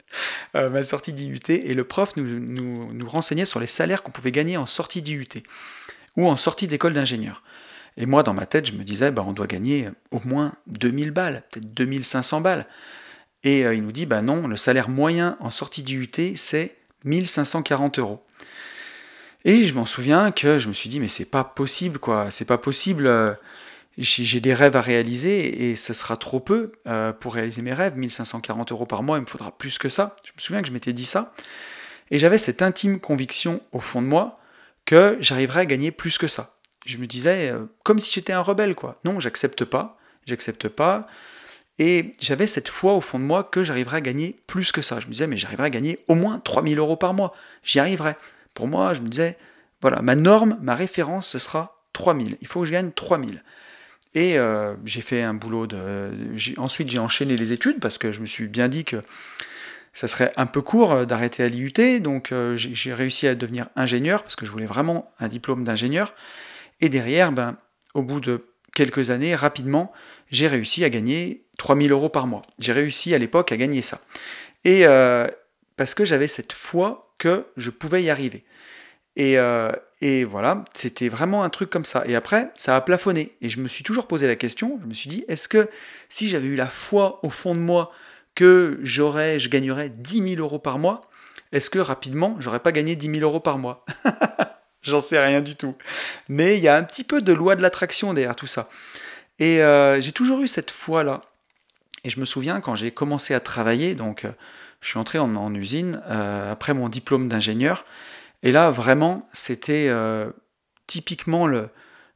euh, ma sortie d'IUT, et le prof nous, renseignait sur les salaires qu'on pouvait gagner en sortie d'IUT, ou en sortie d'école d'ingénieur. Et moi, dans ma tête, je me disais, bah, on doit gagner au moins 2000 balles, peut-être 2500 balles. Et euh, il nous dit, bah non, le salaire moyen en sortie d'IUT, c'est 1540 euros. Et je m'en souviens que je me suis dit, mais c'est pas possible, quoi, c'est pas possible. Euh, j'ai des rêves à réaliser et ce sera trop peu euh, pour réaliser mes rêves. 1540 euros par mois, il me faudra plus que ça. Je me souviens que je m'étais dit ça. Et j'avais cette intime conviction au fond de moi que j'arriverais à gagner plus que ça. Je me disais, comme si j'étais un rebelle, quoi. Non, j'accepte pas, j'accepte pas. Et j'avais cette foi au fond de moi que j'arriverais à gagner plus que ça. Je me disais, mais j'arriverais à gagner au moins 3000 euros par mois. J'y arriverais. Pour moi, je me disais, voilà, ma norme, ma référence, ce sera 3000. Il faut que je gagne 3000. Et euh, j'ai fait un boulot de. Ensuite, j'ai enchaîné les études parce que je me suis bien dit que ça serait un peu court d'arrêter à l'IUT. Donc, euh, j'ai réussi à devenir ingénieur parce que je voulais vraiment un diplôme d'ingénieur. Et derrière, ben, au bout de quelques années, rapidement, j'ai réussi à gagner 3000 euros par mois. J'ai réussi à l'époque à gagner ça. Et euh, parce que j'avais cette foi que je pouvais y arriver. Et, euh, et voilà, c'était vraiment un truc comme ça. Et après, ça a plafonné. Et je me suis toujours posé la question, je me suis dit, est-ce que si j'avais eu la foi au fond de moi que j'aurais, je gagnerais 10 000 euros par mois, est-ce que rapidement, j'aurais pas gagné 10 000 euros par mois? J'en sais rien du tout. Mais il y a un petit peu de loi de l'attraction derrière tout ça. Et euh, j'ai toujours eu cette foi-là. Et je me souviens quand j'ai commencé à travailler, donc euh, je suis entré en, usine euh, après mon diplôme d'ingénieur. Et là, vraiment, c'était typiquement le,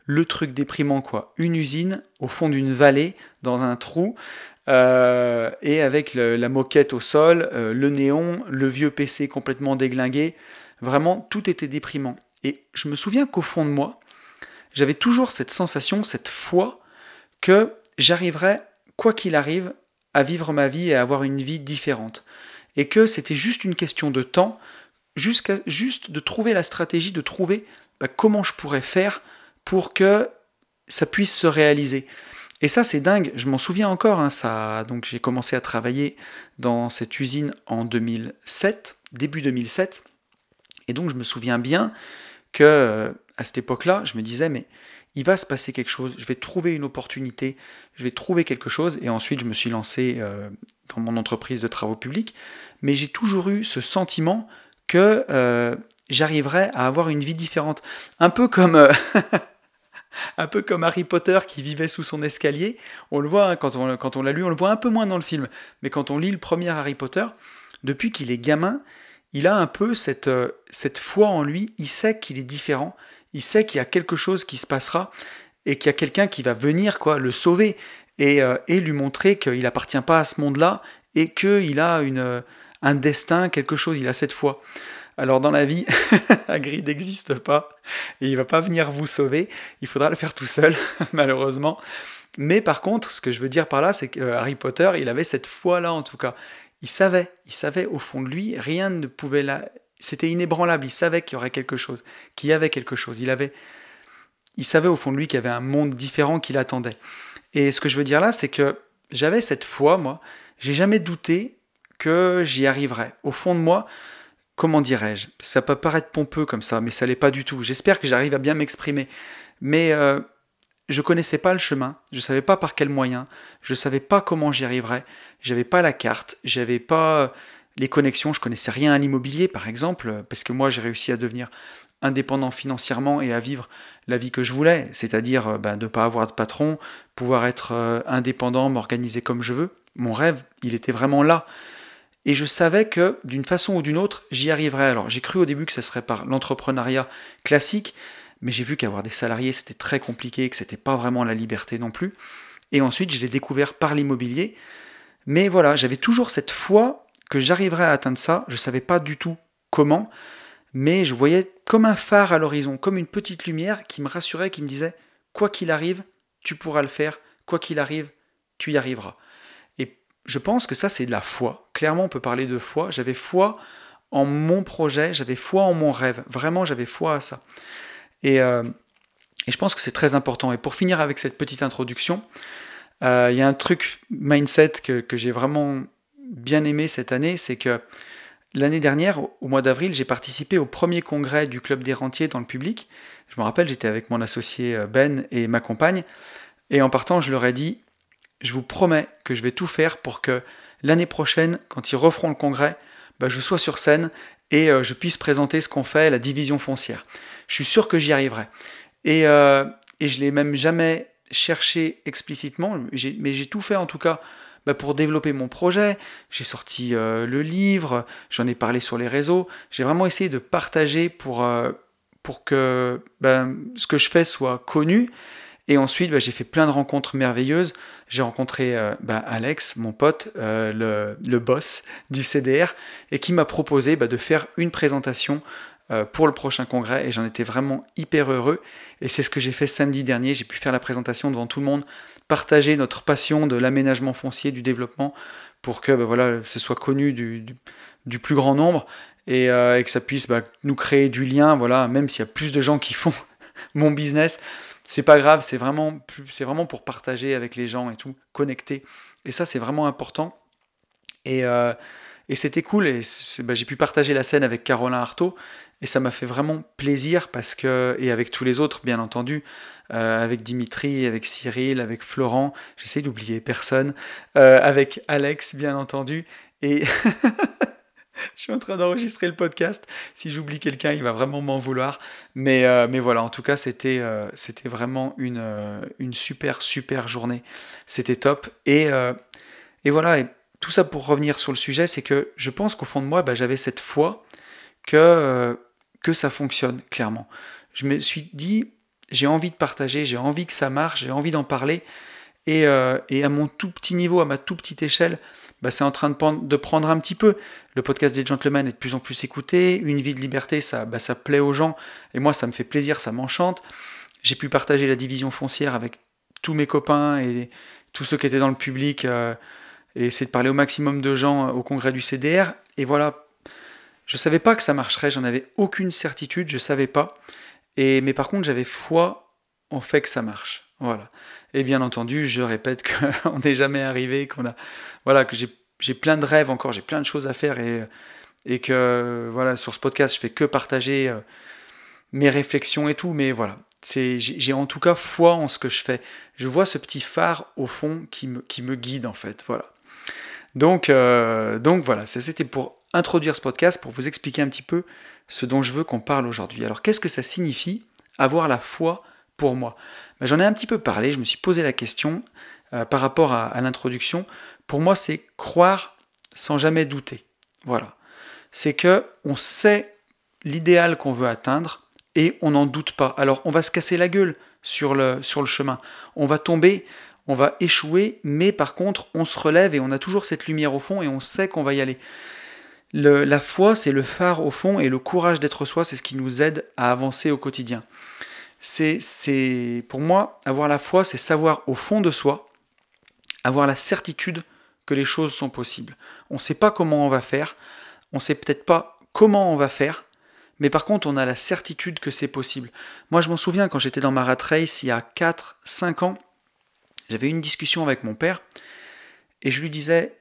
le truc déprimant, quoi. Une usine au fond d'une vallée, dans un trou, et avec la moquette au sol, le néon, le vieux PC complètement déglingué. Vraiment, tout était déprimant. Et je me souviens qu'au fond de moi, j'avais toujours cette sensation, cette foi que j'arriverais, quoi qu'il arrive, à vivre ma vie et à avoir une vie différente. Et que c'était juste une question de temps, juste de trouver la stratégie, de trouver bah, comment je pourrais faire pour que ça puisse se réaliser. Et ça, c'est dingue. Je m'en souviens encore. Hein, ça, donc j'ai commencé à travailler dans cette usine en 2007, début 2007. Et donc je me souviens bien que euh, à cette époque-là, je me disais mais il va se passer quelque chose, je vais trouver une opportunité, je vais trouver quelque chose, et ensuite je me suis lancé euh, dans mon entreprise de travaux publics, mais j'ai toujours eu ce sentiment que euh, j'arriverais à avoir une vie différente. Un peu comme... Euh, un peu comme Harry Potter qui vivait sous son escalier. On le voit hein, quand on, quand on l'a lu, on le voit un peu moins dans le film. Mais quand on lit le premier Harry Potter, depuis qu'il est gamin, il a un peu cette, cette foi en lui. Il sait qu'il est différent il sait qu'il y a quelque chose qui se passera et qu'il y a quelqu'un qui va venir quoi le sauver et, euh, lui montrer qu'il n'appartient pas à ce monde-là et qu'il a une, un destin, quelque chose, il a cette foi. Alors dans la vie, Hagrid n'existe pas et il va pas venir vous sauver, il faudra le faire tout seul, malheureusement. Mais par contre, ce que je veux dire par là, c'est que Harry Potter, il avait cette foi-là en tout cas. Il savait, il savait au fond de lui, rien ne pouvait la, c'était inébranlable, il savait qu'il y aurait quelque chose, qu'il y avait quelque chose. Il avait, il savait au fond de lui qu'il y avait un monde différent qui l'attendait. Et ce que je veux dire là, c'est que j'avais cette foi, moi, j'ai jamais douté que j'y arriverais. Au fond de moi, comment dirais-je? Ça peut paraître pompeux comme ça, mais ça l'est pas du tout. J'espère que j'arrive à bien m'exprimer. Mais euh, je connaissais pas le chemin, je savais pas par quel moyen, je savais pas comment j'y arriverais, j'avais pas la carte, j'avais pas les connexions, je connaissais rien à l'immobilier par exemple, parce que moi j'ai réussi à devenir indépendant financièrement et à vivre la vie que je voulais, c'est-à-dire euh, ben, ne pas avoir de patron, pouvoir être euh, indépendant, m'organiser comme je veux. Mon rêve, il était vraiment là. Et je savais que d'une façon ou d'une autre, j'y arriverais. Alors j'ai cru au début que ce serait par l'entrepreneuriat classique, mais j'ai vu qu'avoir des salariés, c'était très compliqué, que c'était pas vraiment la liberté non plus. Et ensuite, je l'ai découvert par l'immobilier. Mais voilà, j'avais toujours cette foi que j'arriverais à atteindre ça. Je ne savais pas du tout comment, mais je voyais comme un phare à l'horizon, comme une petite lumière qui me rassurait, qui me disait quoi qu'il arrive, tu pourras le faire, quoi qu'il arrive, tu y arriveras. Et je pense que ça, c'est de la foi. Clairement, on peut parler de foi. J'avais foi en mon projet, j'avais foi en mon rêve. Vraiment, j'avais foi à ça. Et, euh, je pense que c'est très important. Et pour finir avec cette petite introduction, euh, il y a un truc mindset que, que j'ai vraiment bien aimé cette année, c'est que L'année dernière, au mois d'avril, j'ai participé au premier congrès du Club des rentiers dans le public. Je me rappelle, j'étais avec mon associé euh, Ben et ma compagne. Et en partant, je leur ai dit, je vous promets que je vais tout faire pour que l'année prochaine, quand ils referont le congrès, bah, je sois sur scène et euh, je puisse présenter ce qu'on fait, la division foncière. Je suis sûr que j'y arriverai. Et, euh, et je l'ai même jamais cherché explicitement, mais j'ai tout fait en tout cas bah, pour développer mon projet. J'ai sorti euh, le livre, j'en ai parlé sur les réseaux. J'ai vraiment essayé de partager pour, euh, pour que bah, ce que je fais soit connu. Et ensuite, bah, j'ai fait plein de rencontres merveilleuses. J'ai rencontré euh, Alex, mon pote, le, le, boss du CDR, et qui m'a proposé de faire une présentation pour le prochain congrès. Et j'en étais vraiment hyper heureux. Et c'est ce que j'ai fait samedi dernier. J'ai pu faire la présentation devant tout le monde partager notre passion de l'aménagement foncier, du développement, pour que ben voilà, ce soit connu du, plus grand nombre et, euh, que ça puisse bah, nous créer du lien. Voilà, même s'il y a plus de gens qui font mon business, c'est pas grave, c'est vraiment, pour partager avec les gens et tout, connecter. Et ça, c'est vraiment important. Et, euh, c'était cool. Bah, j'ai pu partager la scène avec Caroline Artaud. Et ça m'a fait vraiment plaisir parce que, et avec tous les autres, bien entendu, euh, avec Dimitri, avec Cyril, avec Florent, j'essaie d'oublier personne, euh, avec Alex, bien entendu, et je suis en train d'enregistrer le podcast. Si j'oublie quelqu'un, il va vraiment m'en vouloir. Mais, euh, mais voilà, en tout cas, c'était c'était vraiment une, une super, super journée. C'était top. Et, et voilà, tout ça pour revenir sur le sujet, c'est que je pense qu'au fond de moi, bah, j'avais cette foi que, que ça fonctionne, clairement. Je me suis dit, j'ai envie de partager, j'ai envie que ça marche, j'ai envie d'en parler. Et, euh, à mon tout petit niveau, à ma toute petite échelle, bah, c'est en train de, prendre un petit peu. Le podcast des gentlemen est de plus en plus écouté. Une vie de liberté, ça, bah, ça plaît aux gens. Et moi, ça me fait plaisir, ça m'enchante. J'ai pu partager la division foncière avec tous mes copains et tous ceux qui étaient dans le public. Euh, et essayer de parler au maximum de gens euh, au congrès du CDR. Et voilà, je savais pas que ça marcherait, j'en avais aucune certitude, je savais pas. Et, mais par contre, j'avais foi en fait que ça marche. Voilà. Et bien entendu, je répète qu'on n'est jamais arrivé, qu'on a, voilà, que j'ai plein de rêves encore, j'ai plein de choses à faire et, et que voilà, sur ce podcast, je fais que partager euh, mes réflexions et tout, mais voilà. J'ai en tout cas foi en ce que je fais. Je vois ce petit phare au fond qui me, qui me guide en fait. Voilà. Donc, euh, donc voilà, c'était pour introduire ce podcast, pour vous expliquer un petit peu ce dont je veux qu'on parle aujourd'hui. Alors qu'est-ce que ça signifie avoir la foi pour moi? Ben, J'en ai un petit peu parlé, je me suis posé la question euh, par rapport à, l'introduction. Pour moi, c'est croire sans jamais douter. Voilà. C'est que on sait l'idéal qu'on veut atteindre et on n'en doute pas. Alors on va se casser la gueule sur le, sur le chemin. On va tomber, on va échouer, mais par contre on se relève et on a toujours cette lumière au fond et on sait qu'on va y aller la foi, c'est le phare au fond, et le courage d'être soi, c'est ce qui nous aide à avancer au quotidien. C'est, pour moi, avoir la foi, c'est savoir au fond de soi, avoir la certitude que les choses sont possibles. On ne sait pas comment on va faire, on ne sait peut-être pas comment on va faire, Mais par contre, on a la certitude que c'est possible. Moi, je m'en souviens quand j'étais dans ma rat race il y a 4, 5 ans, j'avais une discussion avec mon père et je lui disais,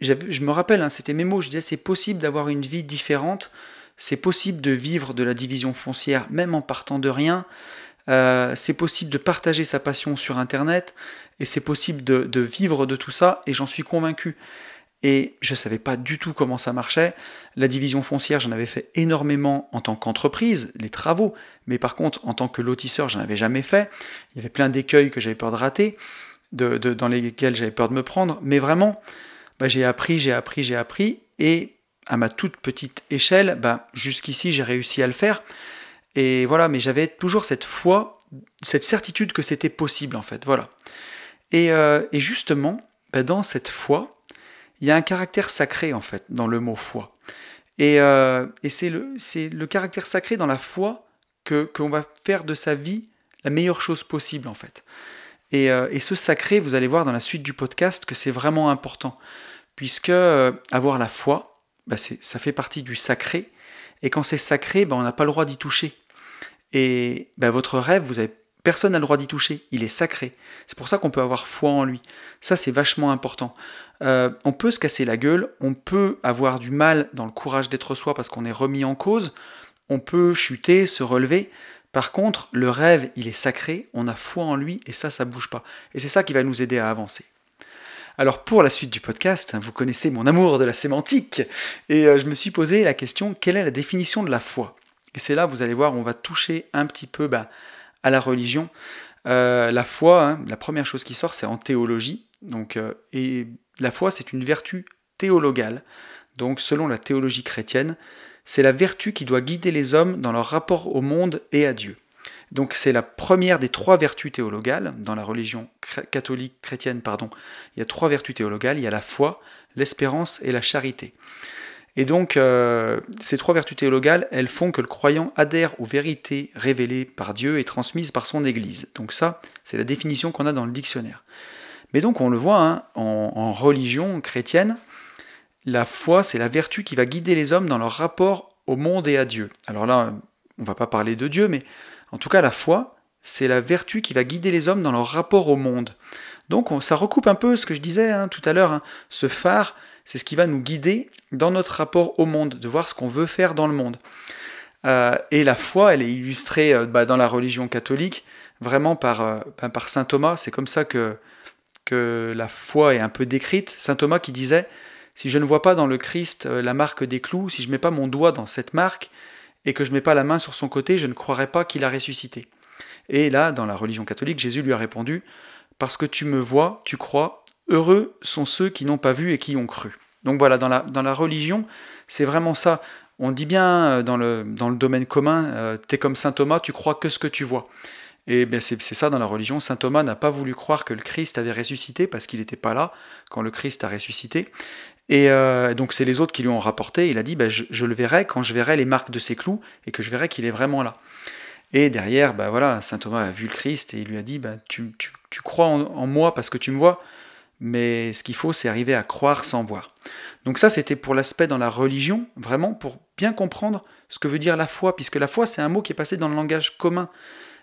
je me rappelle, hein, c'était mes mots, je disais c'est possible d'avoir une vie différente, c'est possible de vivre de la division foncière même en partant de rien, euh, c'est possible de partager sa passion sur Internet, et c'est possible de, vivre de tout ça, et j'en suis convaincu. Et je ne savais pas du tout comment ça marchait. La division foncière, j'en avais fait énormément en tant qu'entreprise, les travaux, mais par contre, en tant que lotisseur, j'en avais jamais fait. Il y avait plein d'écueils que j'avais peur de rater, de, dans lesquels j'avais peur de me prendre, mais vraiment, bah, j'ai appris, j'ai appris, j'ai appris, et à ma toute petite échelle, bah, jusqu'ici, j'ai réussi à le faire. Et voilà, mais j'avais toujours cette foi, cette certitude que c'était possible en fait. Voilà. Et, euh, justement, bah, dans cette foi, il y a un caractère sacré en fait dans le mot foi. Et, euh, c'est le, le, caractère sacré dans la foi que qu'on va faire de sa vie la meilleure chose possible en fait. Et, euh, et, ce sacré, vous allez voir dans la suite du podcast que c'est vraiment important, puisque avoir la foi, bah, ça fait partie du sacré, et quand c'est sacré, bah, on n'a pas le droit d'y toucher. Et ben, votre rêve, vous avez personne n'a le droit d'y toucher. Il est sacré. C'est pour ça qu'on peut avoir foi en lui. Ça, c'est vachement important. Euh, on peut se casser la gueule, on peut avoir du mal dans le courage d'être soi parce qu'on est remis en cause, on peut chuter, se relever. Par contre, le rêve, il est sacré, on a foi en lui et ça, ça bouge pas. Et c'est ça qui va nous aider à avancer. Alors pour la suite du podcast, vous connaissez mon amour de la sémantique et euh, je me suis posé la question quelle est la définition de la foi? Et c'est là, vous allez voir, on va toucher un petit peu bah, à la religion. Euh, la foi, hein, la première chose qui sort, c'est en théologie. Donc, euh, et la foi, c'est une vertu théologale. Donc, selon la théologie chrétienne, c'est la vertu qui doit guider les hommes dans leur rapport au monde et à Dieu. Donc, c'est la première des trois vertus théologales. Dans la religion catholique chrétienne, pardon, il y a trois vertus théologales. Il y a la foi, l'espérance et la charité. Et donc, euh, ces trois vertus théologales, elles font que le croyant adhère aux vérités révélées par Dieu et transmises par son Église. Donc ça, c'est la définition qu'on a dans le dictionnaire. Mais donc, on le voit, hein, en, religion chrétienne, la foi, c'est la vertu qui va guider les hommes dans leur rapport au monde et à Dieu. Alors là, on ne va pas parler de Dieu, mais en tout cas, la foi, c'est la vertu qui va guider les hommes dans leur rapport au monde. Donc, ça recoupe un peu ce que je disais hein, tout à l'heure, hein, ce phare c'est ce qui va nous guider dans notre rapport au monde, de voir ce qu'on veut faire dans le monde. Euh, et la foi, elle est illustrée euh, bah, dans la religion catholique, vraiment par, euh, bah, Saint Thomas. C'est comme ça que la foi est un peu décrite. Saint Thomas qui disait, si je ne vois pas dans le Christ la marque des clous, si je ne mets pas mon doigt dans cette marque, et que je ne mets pas la main sur son côté, je ne croirais pas qu'il a ressuscité. Et là, dans la religion catholique, Jésus lui a répondu, parce que tu me vois, tu crois, Heureux sont ceux qui n'ont pas vu et qui ont cru. Donc voilà, dans la, religion, c'est vraiment ça. On dit bien euh, dans le, dans le domaine commun, euh, t'es comme saint Thomas, tu crois que ce que tu vois. Et bien c'est ça dans la religion. Saint Thomas n'a pas voulu croire que le Christ avait ressuscité parce qu'il n'était pas là quand le Christ a ressuscité. Et euh, donc c'est les autres qui lui ont rapporté. Il a dit ben, je, le verrai quand je verrai les marques de ses clous et que je verrai qu'il est vraiment là. Et derrière, ben voilà, saint Thomas a vu le Christ et il lui a dit ben, tu, tu, crois en moi parce que tu me vois mais ce qu'il faut, c'est arriver à croire sans voir. Donc ça, c'était pour l'aspect dans la religion, vraiment pour bien comprendre ce que veut dire la foi, puisque la foi, c'est un mot qui est passé dans le langage commun.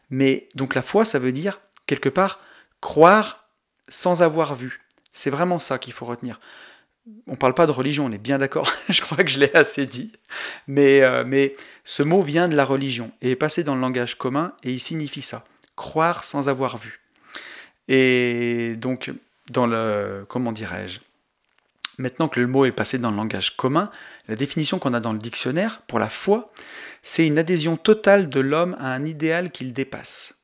Mais donc la foi, ça veut dire, quelque part, croire sans avoir vu. C'est vraiment ça qu'il faut retenir. On parle pas de religion, on est bien d'accord, je crois que je l'ai assez dit. Mais, euh, mais ce mot vient de la religion et est passé dans le langage commun et il signifie ça, croire sans avoir vu. Et donc dans le, comment dirais-je, maintenant que le mot est passé dans le langage commun, la définition qu'on a dans le dictionnaire pour la foi, c'est une adhésion totale de l'homme à un idéal qu'il dépasse.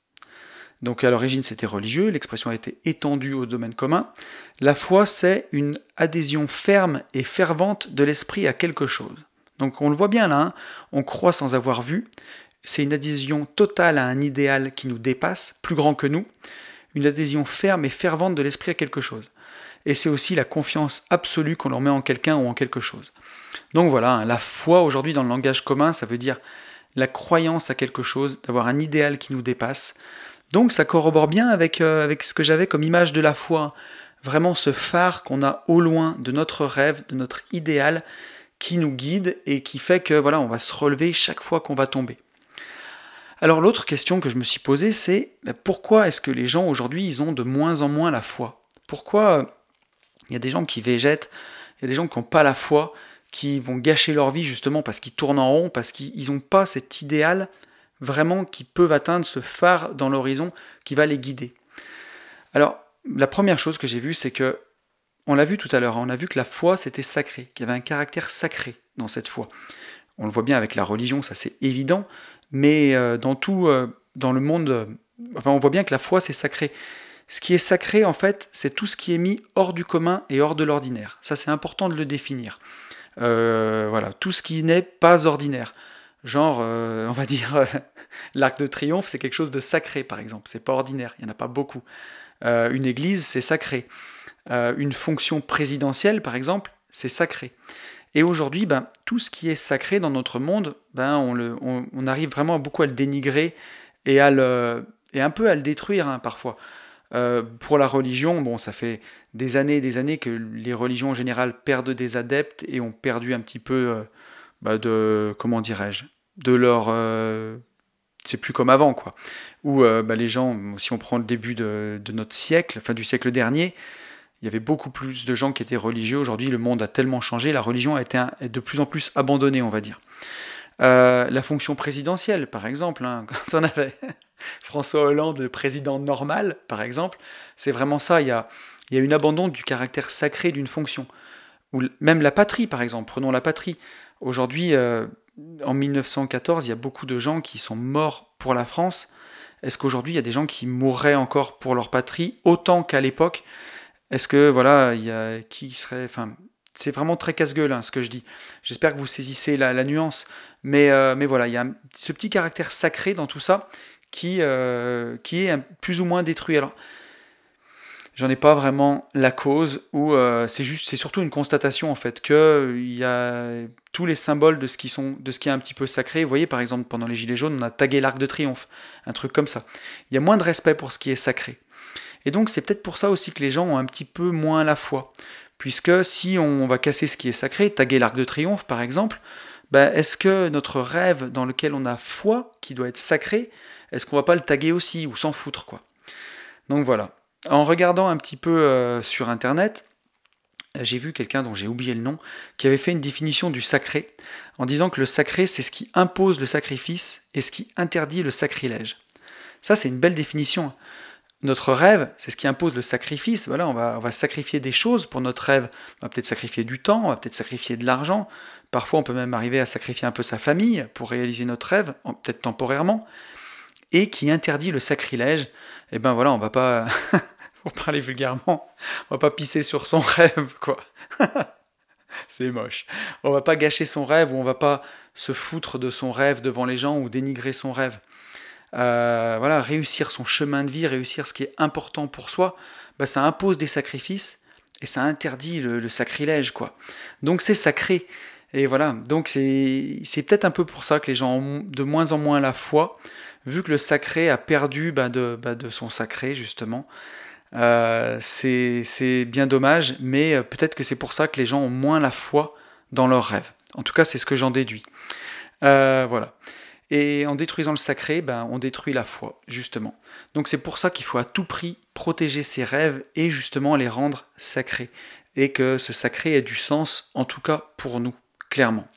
Donc à l'origine c'était religieux, l'expression a été étendue au domaine commun. La foi c'est une adhésion ferme et fervente de l'esprit à quelque chose. Donc on le voit bien là, hein. on croit sans avoir vu, c'est une adhésion totale à un idéal qui nous dépasse, plus grand que nous, une adhésion ferme et fervente de l'esprit à quelque chose. Et c'est aussi la confiance absolue qu'on leur met en quelqu'un ou en quelque chose. Donc voilà, hein, la foi aujourd'hui dans le langage commun, ça veut dire la croyance à quelque chose, d'avoir un idéal qui nous dépasse. Donc ça corrobore bien avec, euh, avec ce que j'avais comme image de la foi. Vraiment ce phare qu'on a au loin de notre rêve, de notre idéal, qui nous guide et qui fait que voilà, on va se relever chaque fois qu'on va tomber. Alors l'autre question que je me suis posée, c'est ben, pourquoi est-ce que les gens aujourd'hui, ils ont de moins en moins la foi? Pourquoi il y a des gens qui végètent, il y a des gens qui n'ont pas la foi, qui vont gâcher leur vie justement parce qu'ils tournent en rond, parce qu'ils n'ont pas cet idéal vraiment qui peuvent atteindre ce phare dans l'horizon qui va les guider. Alors, la première chose que j'ai vue, c'est que, on l'a vu tout à l'heure, hein, on a vu que la foi c'était sacré, qu'il y avait un caractère sacré dans cette foi. On le voit bien avec la religion, ça c'est évident, mais euh, dans tout, euh, dans le monde, euh, enfin on voit bien que la foi c'est sacré. Ce qui est sacré en fait, c'est tout ce qui est mis hors du commun et hors de l'ordinaire. Ça c'est important de le définir. voilà, tout ce qui n'est pas ordinaire. Genre, on va dire, l'arc de triomphe, c'est quelque chose de sacré, par exemple. C'est pas ordinaire, il n'y en a pas beaucoup. une église, c'est sacré. une fonction présidentielle, par exemple, c'est sacré. Et aujourd'hui, ben, tout ce qui est sacré dans notre monde, ben, on, le, on, arrive vraiment beaucoup à le dénigrer et, à le, et un peu à le détruire hein, parfois. Euh, pour la religion, bon, ça fait des années et des années que les religions en général perdent des adeptes et ont perdu un petit peu euh, bah, de, comment dirais-je, de leur... Euh, c'est plus comme avant, quoi. Où bah, les gens, si on prend le début de, de notre siècle, fin du siècle dernier, il y avait beaucoup plus de gens qui étaient religieux. Aujourd'hui, le monde a tellement changé, la religion a été de plus en plus abandonnée, on va dire. Euh, la fonction présidentielle, par exemple, hein, quand on avait François Hollande, le président normal, par exemple, c'est vraiment ça. Il y a, il y a une abandon du caractère sacré d'une fonction. Ou même la patrie, par exemple. Prenons la patrie. Aujourd'hui, euh, en 1914, il y a beaucoup de gens qui sont morts pour la France. Est-ce qu'aujourd'hui, il y a des gens qui mourraient encore pour leur patrie autant qu'à l'époque? Est-ce que, voilà, qui serait. Enfin, c'est vraiment très casse-gueule hein, ce que je dis. J'espère que vous saisissez la, nuance. Mais, euh, mais voilà, il y a ce petit caractère sacré dans tout ça qui, euh, qui est plus ou moins détruit. Alors, j'en ai pas vraiment la cause, ou euh, c'est juste, c'est surtout une constatation en fait, que il y a tous les symboles de ce qui sont, de ce qui est un petit peu sacré. Vous voyez, par exemple, pendant les Gilets jaunes, on a tagué l'arc de triomphe, un truc comme ça. Il y a moins de respect pour ce qui est sacré. Et donc c'est peut-être pour ça aussi que les gens ont un petit peu moins la foi. Puisque si on va casser ce qui est sacré, taguer l'arc de triomphe par exemple, ben, est-ce que notre rêve dans lequel on a foi, qui doit être sacré, est-ce qu'on va pas le taguer aussi ou s'en foutre quoi? Donc voilà. En regardant un petit peu euh, sur internet, j'ai vu quelqu'un dont j'ai oublié le nom, qui avait fait une définition du sacré, en disant que le sacré, c'est ce qui impose le sacrifice et ce qui interdit le sacrilège. Ça, c'est une belle définition. Notre rêve, c'est ce qui impose le sacrifice. Voilà, on va, on va sacrifier des choses pour notre rêve. On va peut-être sacrifier du temps, on va peut-être sacrifier de l'argent. Parfois, on peut même arriver à sacrifier un peu sa famille pour réaliser notre rêve, peut-être temporairement. Et qui interdit le sacrilège. Eh ben voilà, on va pas, pour parler vulgairement, on va pas pisser sur son rêve, quoi. c'est moche. On va pas gâcher son rêve ou on va pas se foutre de son rêve devant les gens ou dénigrer son rêve. Euh, voilà, réussir son chemin de vie, réussir ce qui est important pour soi, bah, ça impose des sacrifices et ça interdit le, sacrilège, quoi. Donc c'est sacré. Et voilà, donc c'est peut-être un peu pour ça que les gens ont de moins en moins la foi, vu que le sacré a perdu bah, de, bah, de, son sacré, justement. Euh, c'est bien dommage, mais euh, peut-être que c'est pour ça que les gens ont moins la foi dans leurs rêves. En tout cas, c'est ce que j'en déduis. voilà. Et en détruisant le sacré, ben, on détruit la foi, justement. Donc c'est pour ça qu'il faut à tout prix protéger ses rêves et justement les rendre sacrés. Et que ce sacré ait du sens, en tout cas pour nous, clairement.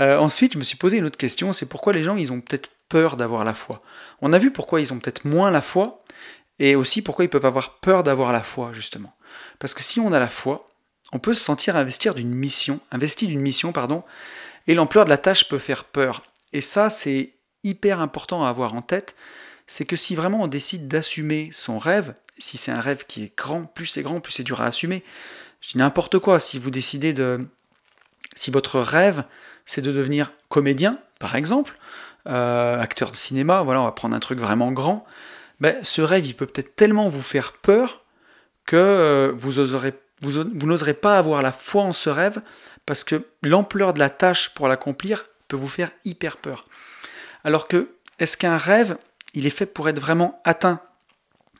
Euh, ensuite, je me suis posé une autre question, c'est pourquoi les gens, ils ont peut-être peur d'avoir la foi. On a vu pourquoi ils ont peut-être moins la foi, et aussi pourquoi ils peuvent avoir peur d'avoir la foi, justement. Parce que si on a la foi, on peut se sentir investir d'une mission, investi d'une mission, pardon, et l'ampleur de la tâche peut faire peur. Et ça, c'est hyper important à avoir en tête, c'est que si vraiment on décide d'assumer son rêve, si c'est un rêve qui est grand, plus c'est grand, plus c'est dur à assumer. Je dis n'importe quoi, si vous décidez de... Si votre rêve, c'est de devenir comédien, par exemple, euh, acteur de cinéma, voilà, on va prendre un truc vraiment grand, ben, ce rêve, il peut peut-être tellement vous faire peur que euh, vous n'oserez pas avoir la foi en ce rêve, parce que l'ampleur de la tâche pour l'accomplir peut vous faire hyper peur. Alors que, est-ce qu'un rêve, il est fait pour être vraiment atteint?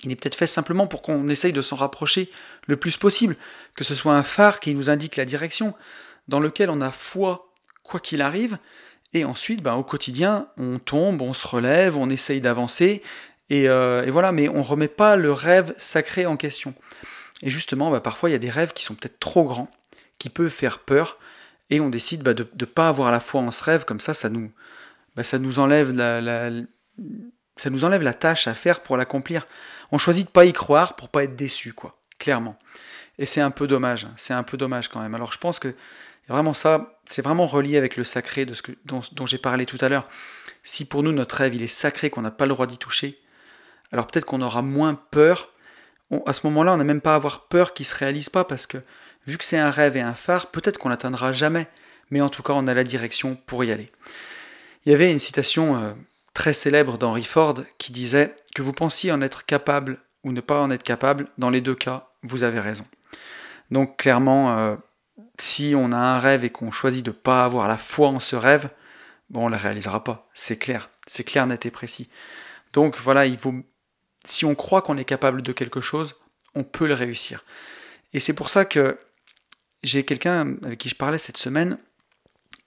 Il est peut-être fait simplement pour qu'on essaye de s'en rapprocher le plus possible, que ce soit un phare qui nous indique la direction. dans lequel on a foi quoi qu'il arrive, et ensuite, ben, au quotidien, on tombe, on se relève, on essaye d'avancer, et, euh, voilà, mais on ne remet pas le rêve sacré en question. Et justement, ben, parfois, il y a des rêves qui sont peut-être trop grands, qui peuvent faire peur, et on décide ben, de ne pas avoir la foi en ce rêve, comme ça, ça nous, ben, ça nous enlève la, ça nous enlève la tâche à faire pour l'accomplir. On choisit de pas y croire pour pas être déçu, quoi, clairement. Et c'est un peu dommage, hein. c'est un peu dommage quand même. Alors je pense que vraiment ça, c'est vraiment relié avec le sacré de ce dont, j'ai parlé tout à l'heure. Si pour nous notre rêve il est sacré, qu'on n'a pas le droit d'y toucher, alors peut-être qu'on aura moins peur. à ce moment-là, on n'a même pas à avoir peur qu'il ne se réalise pas parce que vu que c'est un rêve et un phare, peut-être qu'on l'atteindra jamais. Mais en tout cas, on a la direction pour y aller. Il y avait une citation euh, très célèbre d'Henry Ford qui disait que vous pensiez en être capable ou ne pas en être capable, dans les deux cas, vous avez raison. Donc clairement, euh, si on a un rêve et qu'on choisit de ne pas avoir la foi en ce rêve, bon, on ne le réalisera pas. C'est clair, c'est clair, net et précis. Donc voilà, il si on croit qu'on est capable de quelque chose, on peut le réussir. Et c'est pour ça que j'ai quelqu'un avec qui je parlais cette semaine,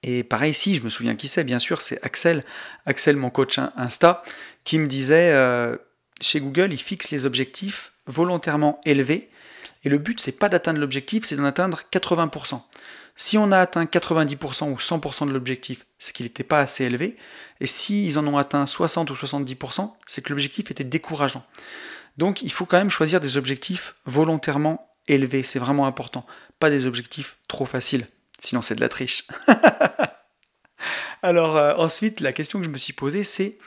et pareil, si je me souviens qui c'est, bien sûr, c'est Axel, Axel, mon coach Insta, qui me disait, euh, chez Google, ils fixent les objectifs volontairement élevés et le but, c'est pas d'atteindre l'objectif, c'est d'en atteindre 80%. Si on a atteint 90% ou 100% de l'objectif, c'est qu'il n'était pas assez élevé. Et s'ils en ont atteint 60 ou 70%, c'est que l'objectif était décourageant. Donc il faut quand même choisir des objectifs volontairement élevés, c'est vraiment important. Pas des objectifs trop faciles, sinon c'est de la triche. Alors euh, ensuite, la question que je me suis posée, c'est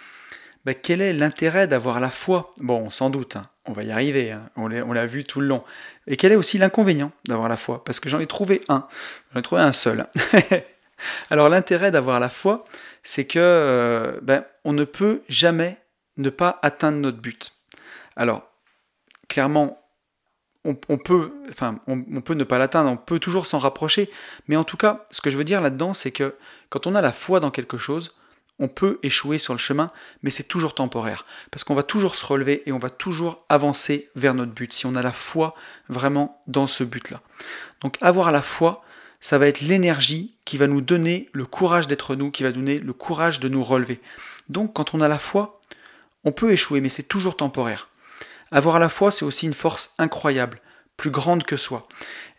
bah, quel est l'intérêt d'avoir la foi? Bon, sans doute, hein, on va y arriver, hein, on l'a vu tout le long. Et quel est aussi l'inconvénient d'avoir la foi? Parce que j'en ai trouvé un, j'en ai trouvé un seul. Alors l'intérêt d'avoir la foi, c'est que euh, ben, on ne peut jamais ne pas atteindre notre but. Alors, clairement, on, peut, enfin, on, peut ne pas l'atteindre, on peut toujours s'en rapprocher, mais en tout cas, ce que je veux dire là-dedans, c'est que quand on a la foi dans quelque chose, on peut échouer sur le chemin, mais c'est toujours temporaire, parce qu'on va toujours se relever et on va toujours avancer vers notre but, si on a la foi vraiment dans ce but-là. Donc avoir la foi, ça va être l'énergie qui va nous donner le courage d'être nous, qui va donner le courage de nous relever. Donc quand on a la foi, on peut échouer, mais c'est toujours temporaire. Avoir la foi, c'est aussi une force incroyable, plus grande que soi.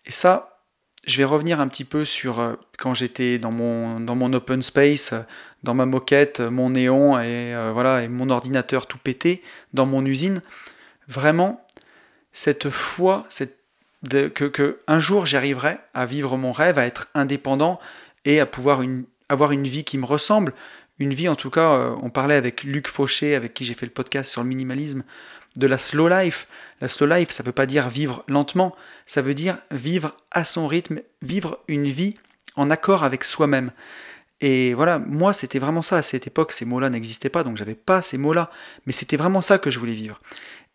Et ça, je vais revenir un petit peu sur euh, quand j'étais dans mon, dans mon open space, euh, dans ma moquette, euh, mon néon et, voilà, et mon ordinateur tout pété, dans mon usine. Vraiment, cette foi, cette, que, que, un jour j'arriverai à vivre mon rêve, à être indépendant et à pouvoir une, avoir une vie qui me ressemble. Une vie, en tout cas, on parlait avec Luc Fauché, avec qui j'ai fait le podcast sur le minimalisme, de la slow life. La slow life, ça ne veut pas dire vivre lentement, ça veut dire vivre à son rythme, vivre une vie en accord avec soi-même. Et voilà, moi c'était vraiment ça à cette époque, ces mots-là n'existaient pas, donc j'avais pas ces mots-là, mais c'était vraiment ça que je voulais vivre.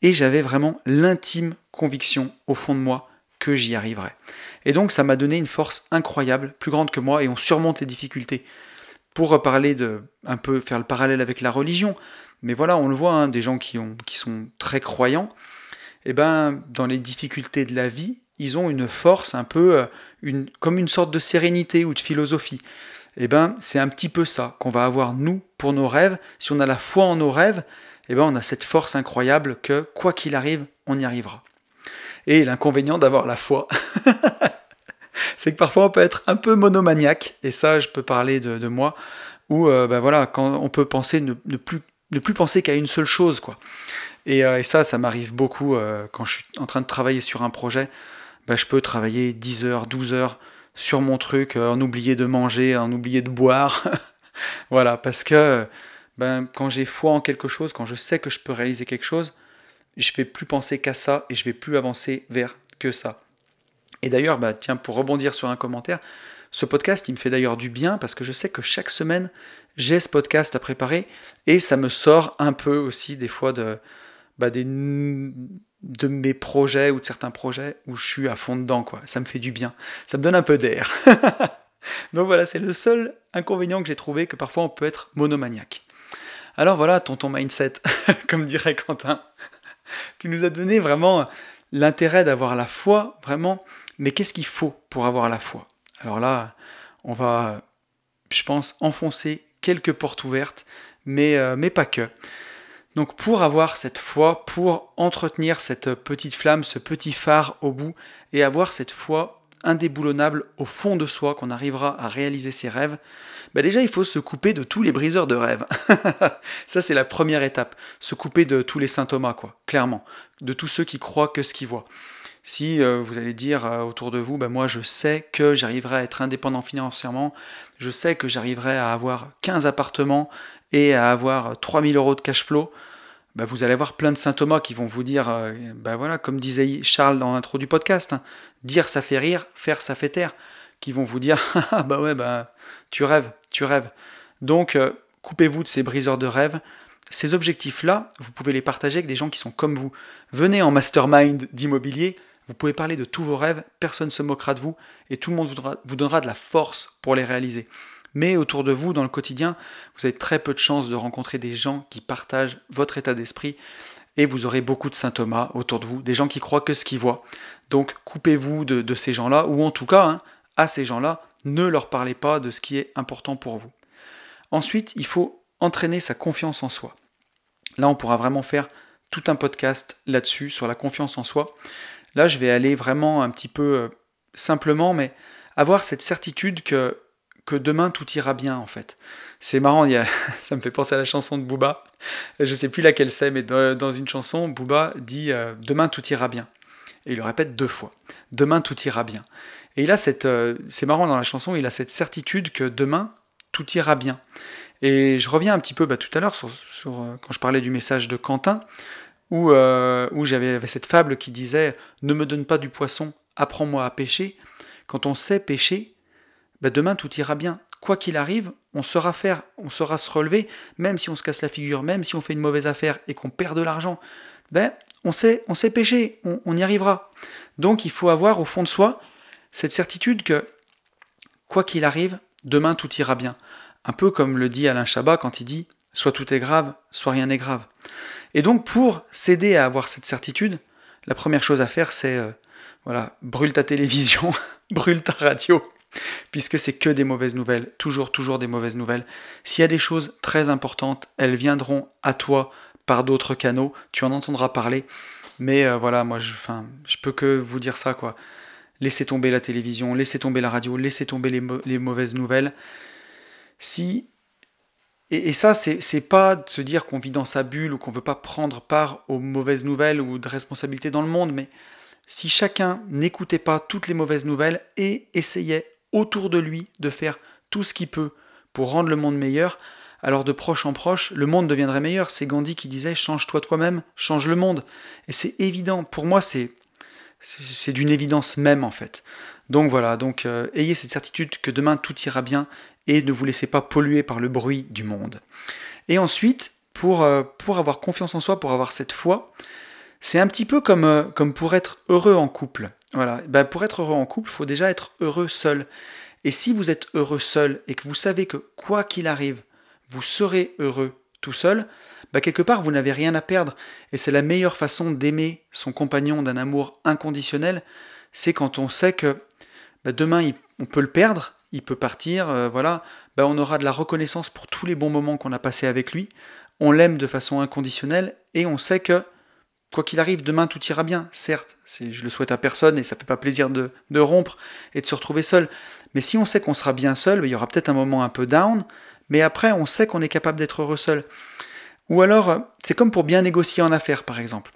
Et j'avais vraiment l'intime conviction au fond de moi que j'y arriverais. Et donc ça m'a donné une force incroyable, plus grande que moi, et on surmonte les difficultés. Pour reparler de, un peu faire le parallèle avec la religion, mais voilà, on le voit, hein, des gens qui, ont, qui sont très croyants, eh ben, dans les difficultés de la vie, ils ont une force un peu, euh, comme une sorte de sérénité ou de philosophie. Eh ben, c'est un petit peu ça qu'on va avoir nous pour nos rêves. Si on a la foi en nos rêves, eh ben, on a cette force incroyable que quoi qu'il arrive, on y arrivera. Et l'inconvénient d'avoir la foi, c'est que parfois on peut être un peu monomaniaque, et ça, je peux parler de, moi, où euh, ben voilà, quand on peut penser ne, ne plus ne plus penser qu'à une seule chose, quoi. Et, euh, ça, ça m'arrive beaucoup euh, quand je suis en train de travailler sur un projet. Bah, je peux travailler 10 heures, 12 heures sur mon truc, euh, en oublier de manger, en oublier de boire. voilà, parce que ben, quand j'ai foi en quelque chose, quand je sais que je peux réaliser quelque chose, je vais plus penser qu'à ça et je vais plus avancer vers que ça. Et d'ailleurs, bah, tiens, pour rebondir sur un commentaire, ce podcast, il me fait d'ailleurs du bien parce que je sais que chaque semaine, j'ai ce podcast à préparer et ça me sort un peu aussi des fois de, bah, des, de mes projets ou de certains projets où je suis à fond dedans. Quoi. Ça me fait du bien. Ça me donne un peu d'air. Donc voilà, c'est le seul inconvénient que j'ai trouvé que parfois on peut être monomaniaque. Alors voilà, tonton mindset, comme dirait Quentin. Tu nous as donné vraiment l'intérêt d'avoir la foi, vraiment. Mais qu'est-ce qu'il faut pour avoir la foi? Alors là, on va, je pense, enfoncer quelques portes ouvertes, mais, euh, mais pas que. Donc pour avoir cette foi, pour entretenir cette petite flamme, ce petit phare au bout, et avoir cette foi indéboulonnable au fond de soi, qu'on arrivera à réaliser ses rêves, bah déjà il faut se couper de tous les briseurs de rêves. Ça c'est la première étape, se couper de tous les saint Thomas, quoi, clairement, de tous ceux qui croient que ce qu'ils voient. Si euh, vous allez dire euh, autour de vous, bah, moi je sais que j'arriverai à être indépendant financièrement, je sais que j'arriverai à avoir 15 appartements et à avoir 3000 euros de cash flow, bah, vous allez avoir plein de saint Thomas qui vont vous dire, euh, bah voilà, comme disait Charles dans l'intro du podcast, hein, dire ça fait rire, faire ça fait taire, qui vont vous dire, ah bah ouais, bah tu rêves, tu rêves. Donc coupez-vous de ces briseurs de rêves, ces objectifs-là, vous pouvez les partager avec des gens qui sont comme vous. Venez en mastermind d'immobilier, vous pouvez parler de tous vos rêves, personne ne se moquera de vous et tout le monde vous donnera, de la force pour les réaliser. Mais autour de vous, dans le quotidien, vous avez très peu de chances de rencontrer des gens qui partagent votre état d'esprit et vous aurez beaucoup de saint Thomas autour de vous, des gens qui croient que ce qu'ils voient. Donc coupez-vous de, ces gens-là, ou en tout cas, hein, à ces gens-là, ne leur parlez pas de ce qui est important pour vous. Ensuite, il faut entraîner sa confiance en soi. Là, on pourra vraiment faire tout un podcast là-dessus, sur la confiance en soi. Là, je vais aller vraiment un petit peu euh, simplement, mais avoir cette certitude que, que demain tout ira bien, en fait. C'est marrant, ça me fait penser à la chanson de Booba. Je sais plus laquelle c'est, mais dans une chanson, Booba dit euh, Demain tout ira bien. Et il le répète deux fois. Demain tout ira bien. Et il a cette. Euh, c'est marrant dans la chanson, il a cette certitude que demain tout ira bien. Et je reviens un petit peu bah, tout à l'heure sur, quand je parlais du message de Quentin, où, euh, où j'avais cette fable qui disait Ne me donne pas du poisson, apprends-moi à pêcher. Quand on sait pêcher, bah demain tout ira bien. Quoi qu'il arrive, on saura faire, on saura se relever, même si on se casse la figure, même si on fait une mauvaise affaire et qu'on perd de l'argent. Ben, on sait, on pêcher, on, on y arrivera. Donc il faut avoir au fond de soi cette certitude que, quoi qu'il arrive, demain tout ira bien. Un peu comme le dit Alain Chabat quand il dit soit tout est grave, soit rien n'est grave. Et donc pour s'aider à avoir cette certitude, la première chose à faire c'est euh, voilà, brûle ta télévision, brûle ta radio, puisque c'est que des mauvaises nouvelles, toujours, toujours des mauvaises nouvelles. S'il y a des choses très importantes, elles viendront à toi par d'autres canaux, tu en entendras parler. Mais euh, voilà, moi je, enfin, je peux que vous dire ça quoi. Laissez tomber la télévision, laissez tomber la radio, laissez tomber les, mauvaises nouvelles. Si et, ça, c'est pas de se dire qu'on vit dans sa bulle ou qu'on veut pas prendre part aux mauvaises nouvelles ou de responsabilités dans le monde, mais si chacun n'écoutait pas toutes les mauvaises nouvelles et essayait autour de lui de faire tout ce qu'il peut pour rendre le monde meilleur, alors de proche en proche, le monde deviendrait meilleur. C'est Gandhi qui disait change-toi toi-même, change le monde. Et c'est évident. Pour moi, c'est c'est d'une évidence même en fait. Donc voilà, donc euh, ayez cette certitude que demain tout ira bien et ne vous laissez pas polluer par le bruit du monde. Et ensuite, pour, euh, pour avoir confiance en soi, pour avoir cette foi, c'est un petit peu comme, euh, comme pour être heureux en couple. Voilà, ben, pour être heureux en couple, il faut déjà être heureux seul. Et si vous êtes heureux seul et que vous savez que quoi qu'il arrive, vous serez heureux tout seul, bah quelque part vous n'avez rien à perdre. Et c'est la meilleure façon d'aimer son compagnon d'un amour inconditionnel, c'est quand on sait que bah, demain on peut le perdre, il peut partir, euh, voilà, bah, on aura de la reconnaissance pour tous les bons moments qu'on a passés avec lui, on l'aime de façon inconditionnelle et on sait que quoi qu'il arrive, demain tout ira bien. Certes, je le souhaite à personne et ça fait pas plaisir de, rompre et de se retrouver seul. Mais si on sait qu'on sera bien seul, il y aura peut-être un moment un peu down, mais après on sait qu'on est capable d'être heureux seul. Ou alors, c'est comme pour bien négocier en affaires, par exemple.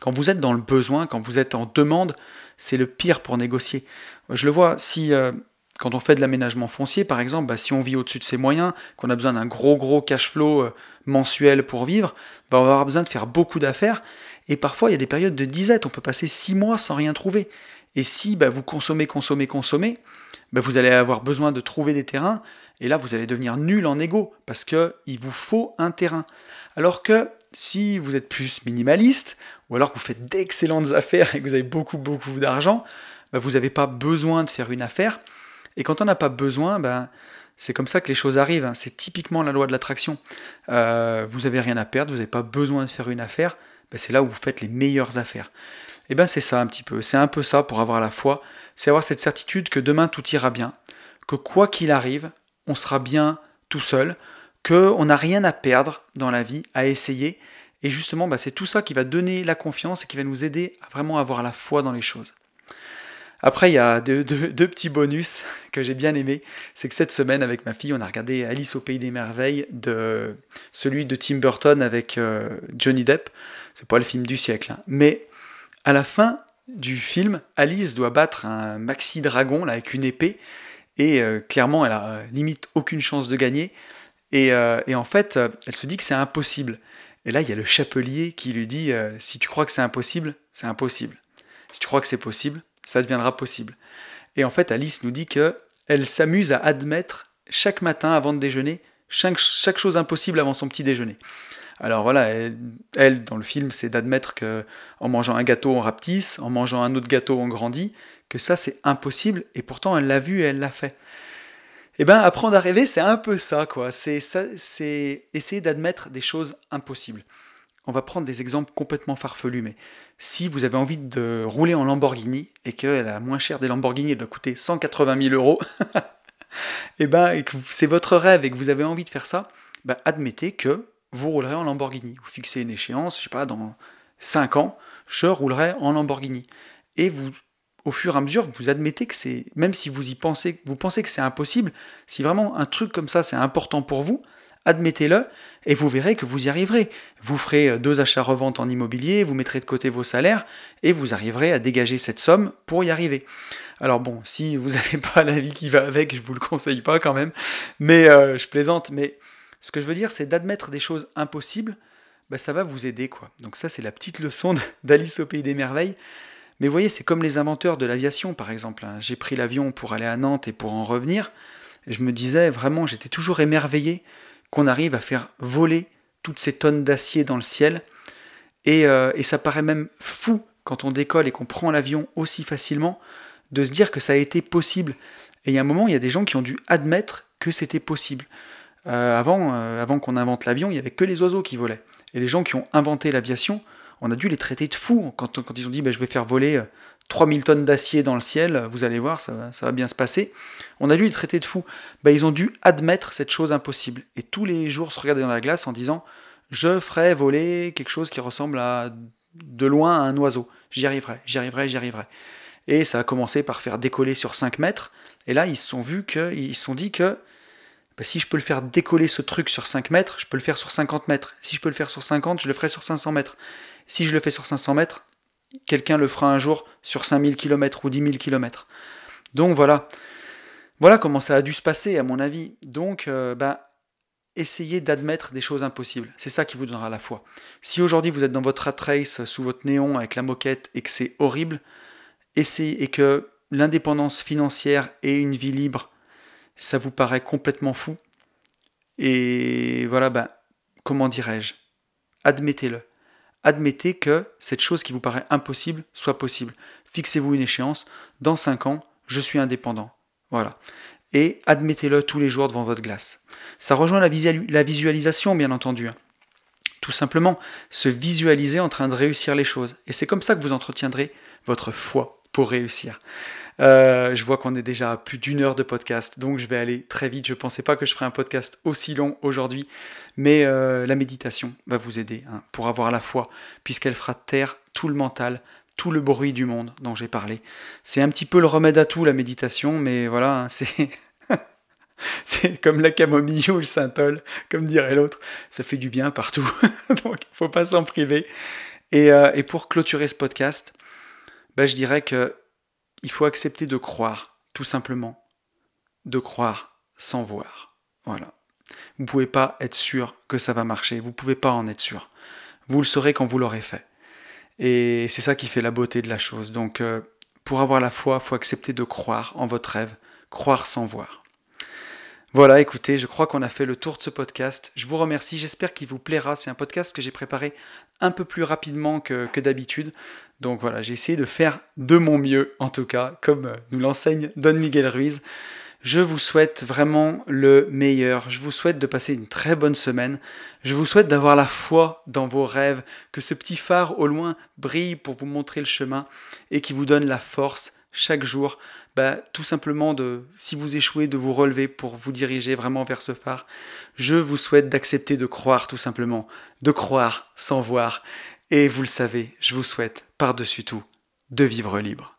Quand vous êtes dans le besoin, quand vous êtes en demande, c'est le pire pour négocier. Je le vois, si euh, quand on fait de l'aménagement foncier, par exemple, bah, si on vit au-dessus de ses moyens, qu'on a besoin d'un gros gros cash flow euh, mensuel pour vivre, bah, on va avoir besoin de faire beaucoup d'affaires. Et parfois, il y a des périodes de disette, on peut passer six mois sans rien trouver. Et si bah, vous consommez, consommez, consommez, vous allez avoir besoin de trouver des terrains, et là, vous allez devenir nul en égo, parce qu'il vous faut un terrain. Alors que si vous êtes plus minimaliste, ou alors que vous faites d'excellentes affaires et que vous avez beaucoup, beaucoup d'argent, vous n'avez pas besoin de faire une affaire, et quand on n'a pas besoin, ben, c'est comme ça que les choses arrivent. Hein. C'est typiquement la loi de l'attraction. Euh, vous n'avez rien à perdre, vous n'avez pas besoin de faire une affaire. Ben, c'est là où vous faites les meilleures affaires. Eh bien c'est ça un petit peu, c'est un peu ça pour avoir la foi, c'est avoir cette certitude que demain tout ira bien, que quoi qu'il arrive, on sera bien tout seul, qu'on n'a rien à perdre dans la vie, à essayer. Et justement, bah, c'est tout ça qui va donner la confiance et qui va nous aider à vraiment avoir la foi dans les choses. Après, il y a deux, petits bonus que j'ai bien aimés. C'est que cette semaine, avec ma fille, on a regardé Alice au Pays des Merveilles, de celui de Tim Burton avec euh, Johnny Depp. C'est pas le film du siècle, hein. mais à la fin du film, Alice doit battre un maxi dragon là, avec une épée et euh, clairement, elle a euh, limite aucune chance de gagner. Et, en fait, elle se dit que c'est impossible. Et là, il y a le chapelier qui lui dit si tu crois que c'est impossible, c'est impossible. Si tu crois que c'est possible, ça deviendra possible. Et en fait, Alice nous dit que elle s'amuse à admettre chaque matin avant de déjeuner chaque, chose impossible avant son petit déjeuner. Alors voilà, elle, dans le film, c'est d'admettre que en mangeant un gâteau, on rapetisse, en mangeant un autre gâteau, on grandit, que ça c'est impossible, et pourtant elle l'a vu et elle l'a fait. Eh bien, apprendre à rêver, c'est un peu ça, quoi. C'est essayer d'admettre des choses impossibles. On va prendre des exemples complètement farfelus, mais si vous avez envie de rouler en Lamborghini et que la moins chère des Lamborghini elle doit coûter 180 000 euros, eh ben, et que c'est votre rêve et que vous avez envie de faire ça, ben, admettez que vous roulerez en Lamborghini. Vous fixez une échéance, je sais pas, dans 5 ans, je roulerai en Lamborghini. Et vous au fur et à mesure, vous admettez que c'est, même si vous y pensez, vous pensez que c'est impossible, si vraiment un truc comme ça c'est important pour vous, admettez-le et vous verrez que vous y arriverez. Vous ferez euh, deux achats-reventes en immobilier, vous mettrez de côté vos salaires et vous arriverez à dégager cette somme pour y arriver. Alors bon, si vous n'avez pas la vie qui va avec, je vous le conseille pas quand même, mais euh, je plaisante. Mais ce que je veux dire, c'est d'admettre des choses impossibles. Ben, ça va vous aider quoi. Donc ça c'est la petite leçon d'Alice au pays des merveilles. Mais vous voyez, c'est comme les inventeurs de l'aviation, par exemple. Hein. J'ai pris l'avion pour aller à Nantes et pour en revenir. Et je me disais, vraiment, j'étais toujours émerveillé qu'on arrive à faire voler toutes ces tonnes d'acier dans le ciel. Et, euh, et, ça paraît même fou quand on décolle et qu'on prend l'avion aussi facilement de se dire que ça a été possible. Et il y a un moment, il y a des gens qui ont dû admettre que c'était possible. Euh, avant, euh, avant qu'on invente l'avion, il n'y avait que les oiseaux qui volaient. Et les gens qui ont inventé l'aviation on a dû les traiter de fous quand, quand ils ont dit bah, je vais faire voler 3000 euh, tonnes d'acier dans le ciel, vous allez voir, ça, va bien se passer. On a dû les traiter de fous. Bah, ils ont dû admettre cette chose impossible. Et tous les jours se regarder dans la glace en disant je ferai voler quelque chose qui ressemble à de loin à un oiseau. J'y arriverai, j'y arriverai, j'y arriverai. Et ça a commencé par faire décoller sur 5 mètres. Et là, ils se sont vus que, ils se sont dit que bah, si je peux le faire décoller ce truc sur 5 mètres, je peux le faire sur 50 mètres. Si je peux le faire sur 50, je le ferai sur 500 mètres. Si je le fais sur 500 mètres, quelqu'un le fera un jour sur 5000 km ou 10 000 km. Donc voilà. Voilà comment ça a dû se passer, à mon avis. Donc, euh, bah, essayez d'admettre des choses impossibles. C'est ça qui vous donnera la foi. Si aujourd'hui vous êtes dans votre rat race sous votre néon avec la moquette et que c'est horrible, essayez et que l'indépendance financière et une vie libre, ça vous paraît complètement fou. Et voilà, bah, comment dirais-je? Admettez-le admettez que cette chose qui vous paraît impossible soit possible. Fixez-vous une échéance, dans 5 ans, je suis indépendant. Voilà. Et admettez-le tous les jours devant votre glace. Ça rejoint la, visualisation, bien entendu. Hein. Tout simplement, se visualiser en train de réussir les choses. Et c'est comme ça que vous entretiendrez votre foi pour réussir. Euh, je vois qu'on est déjà à plus d'une heure de podcast, donc je vais aller très vite. Je ne pensais pas que je ferais un podcast aussi long aujourd'hui, mais euh, la méditation va vous aider hein, pour avoir la foi, puisqu'elle fera taire tout le mental, tout le bruit du monde dont j'ai parlé. C'est un petit peu le remède à tout, la méditation, mais voilà, hein, c'est... c'est comme la camomille ou le synthol, comme dirait l'autre. Ça fait du bien partout, donc il ne faut pas s'en priver. Et, euh, et, pour clôturer ce podcast, ben, je dirais que il faut accepter de croire, tout simplement. De croire sans voir. Voilà. Vous ne pouvez pas être sûr que ça va marcher. Vous ne pouvez pas en être sûr. Vous le saurez quand vous l'aurez fait. Et c'est ça qui fait la beauté de la chose. Donc, euh, pour avoir la foi, il faut accepter de croire en votre rêve. Croire sans voir. Voilà, écoutez, je crois qu'on a fait le tour de ce podcast. Je vous remercie, j'espère qu'il vous plaira. C'est un podcast que j'ai préparé un peu plus rapidement que, d'habitude. Donc voilà, j'ai essayé de faire de mon mieux, en tout cas, comme nous l'enseigne Don Miguel Ruiz. Je vous souhaite vraiment le meilleur. Je vous souhaite de passer une très bonne semaine. Je vous souhaite d'avoir la foi dans vos rêves, que ce petit phare au loin brille pour vous montrer le chemin et qui vous donne la force chaque jour, bah, tout simplement de, si vous échouez, de vous relever pour vous diriger vraiment vers ce phare. Je vous souhaite d'accepter de croire tout simplement, de croire sans voir. Et vous le savez, je vous souhaite par-dessus tout de vivre libre.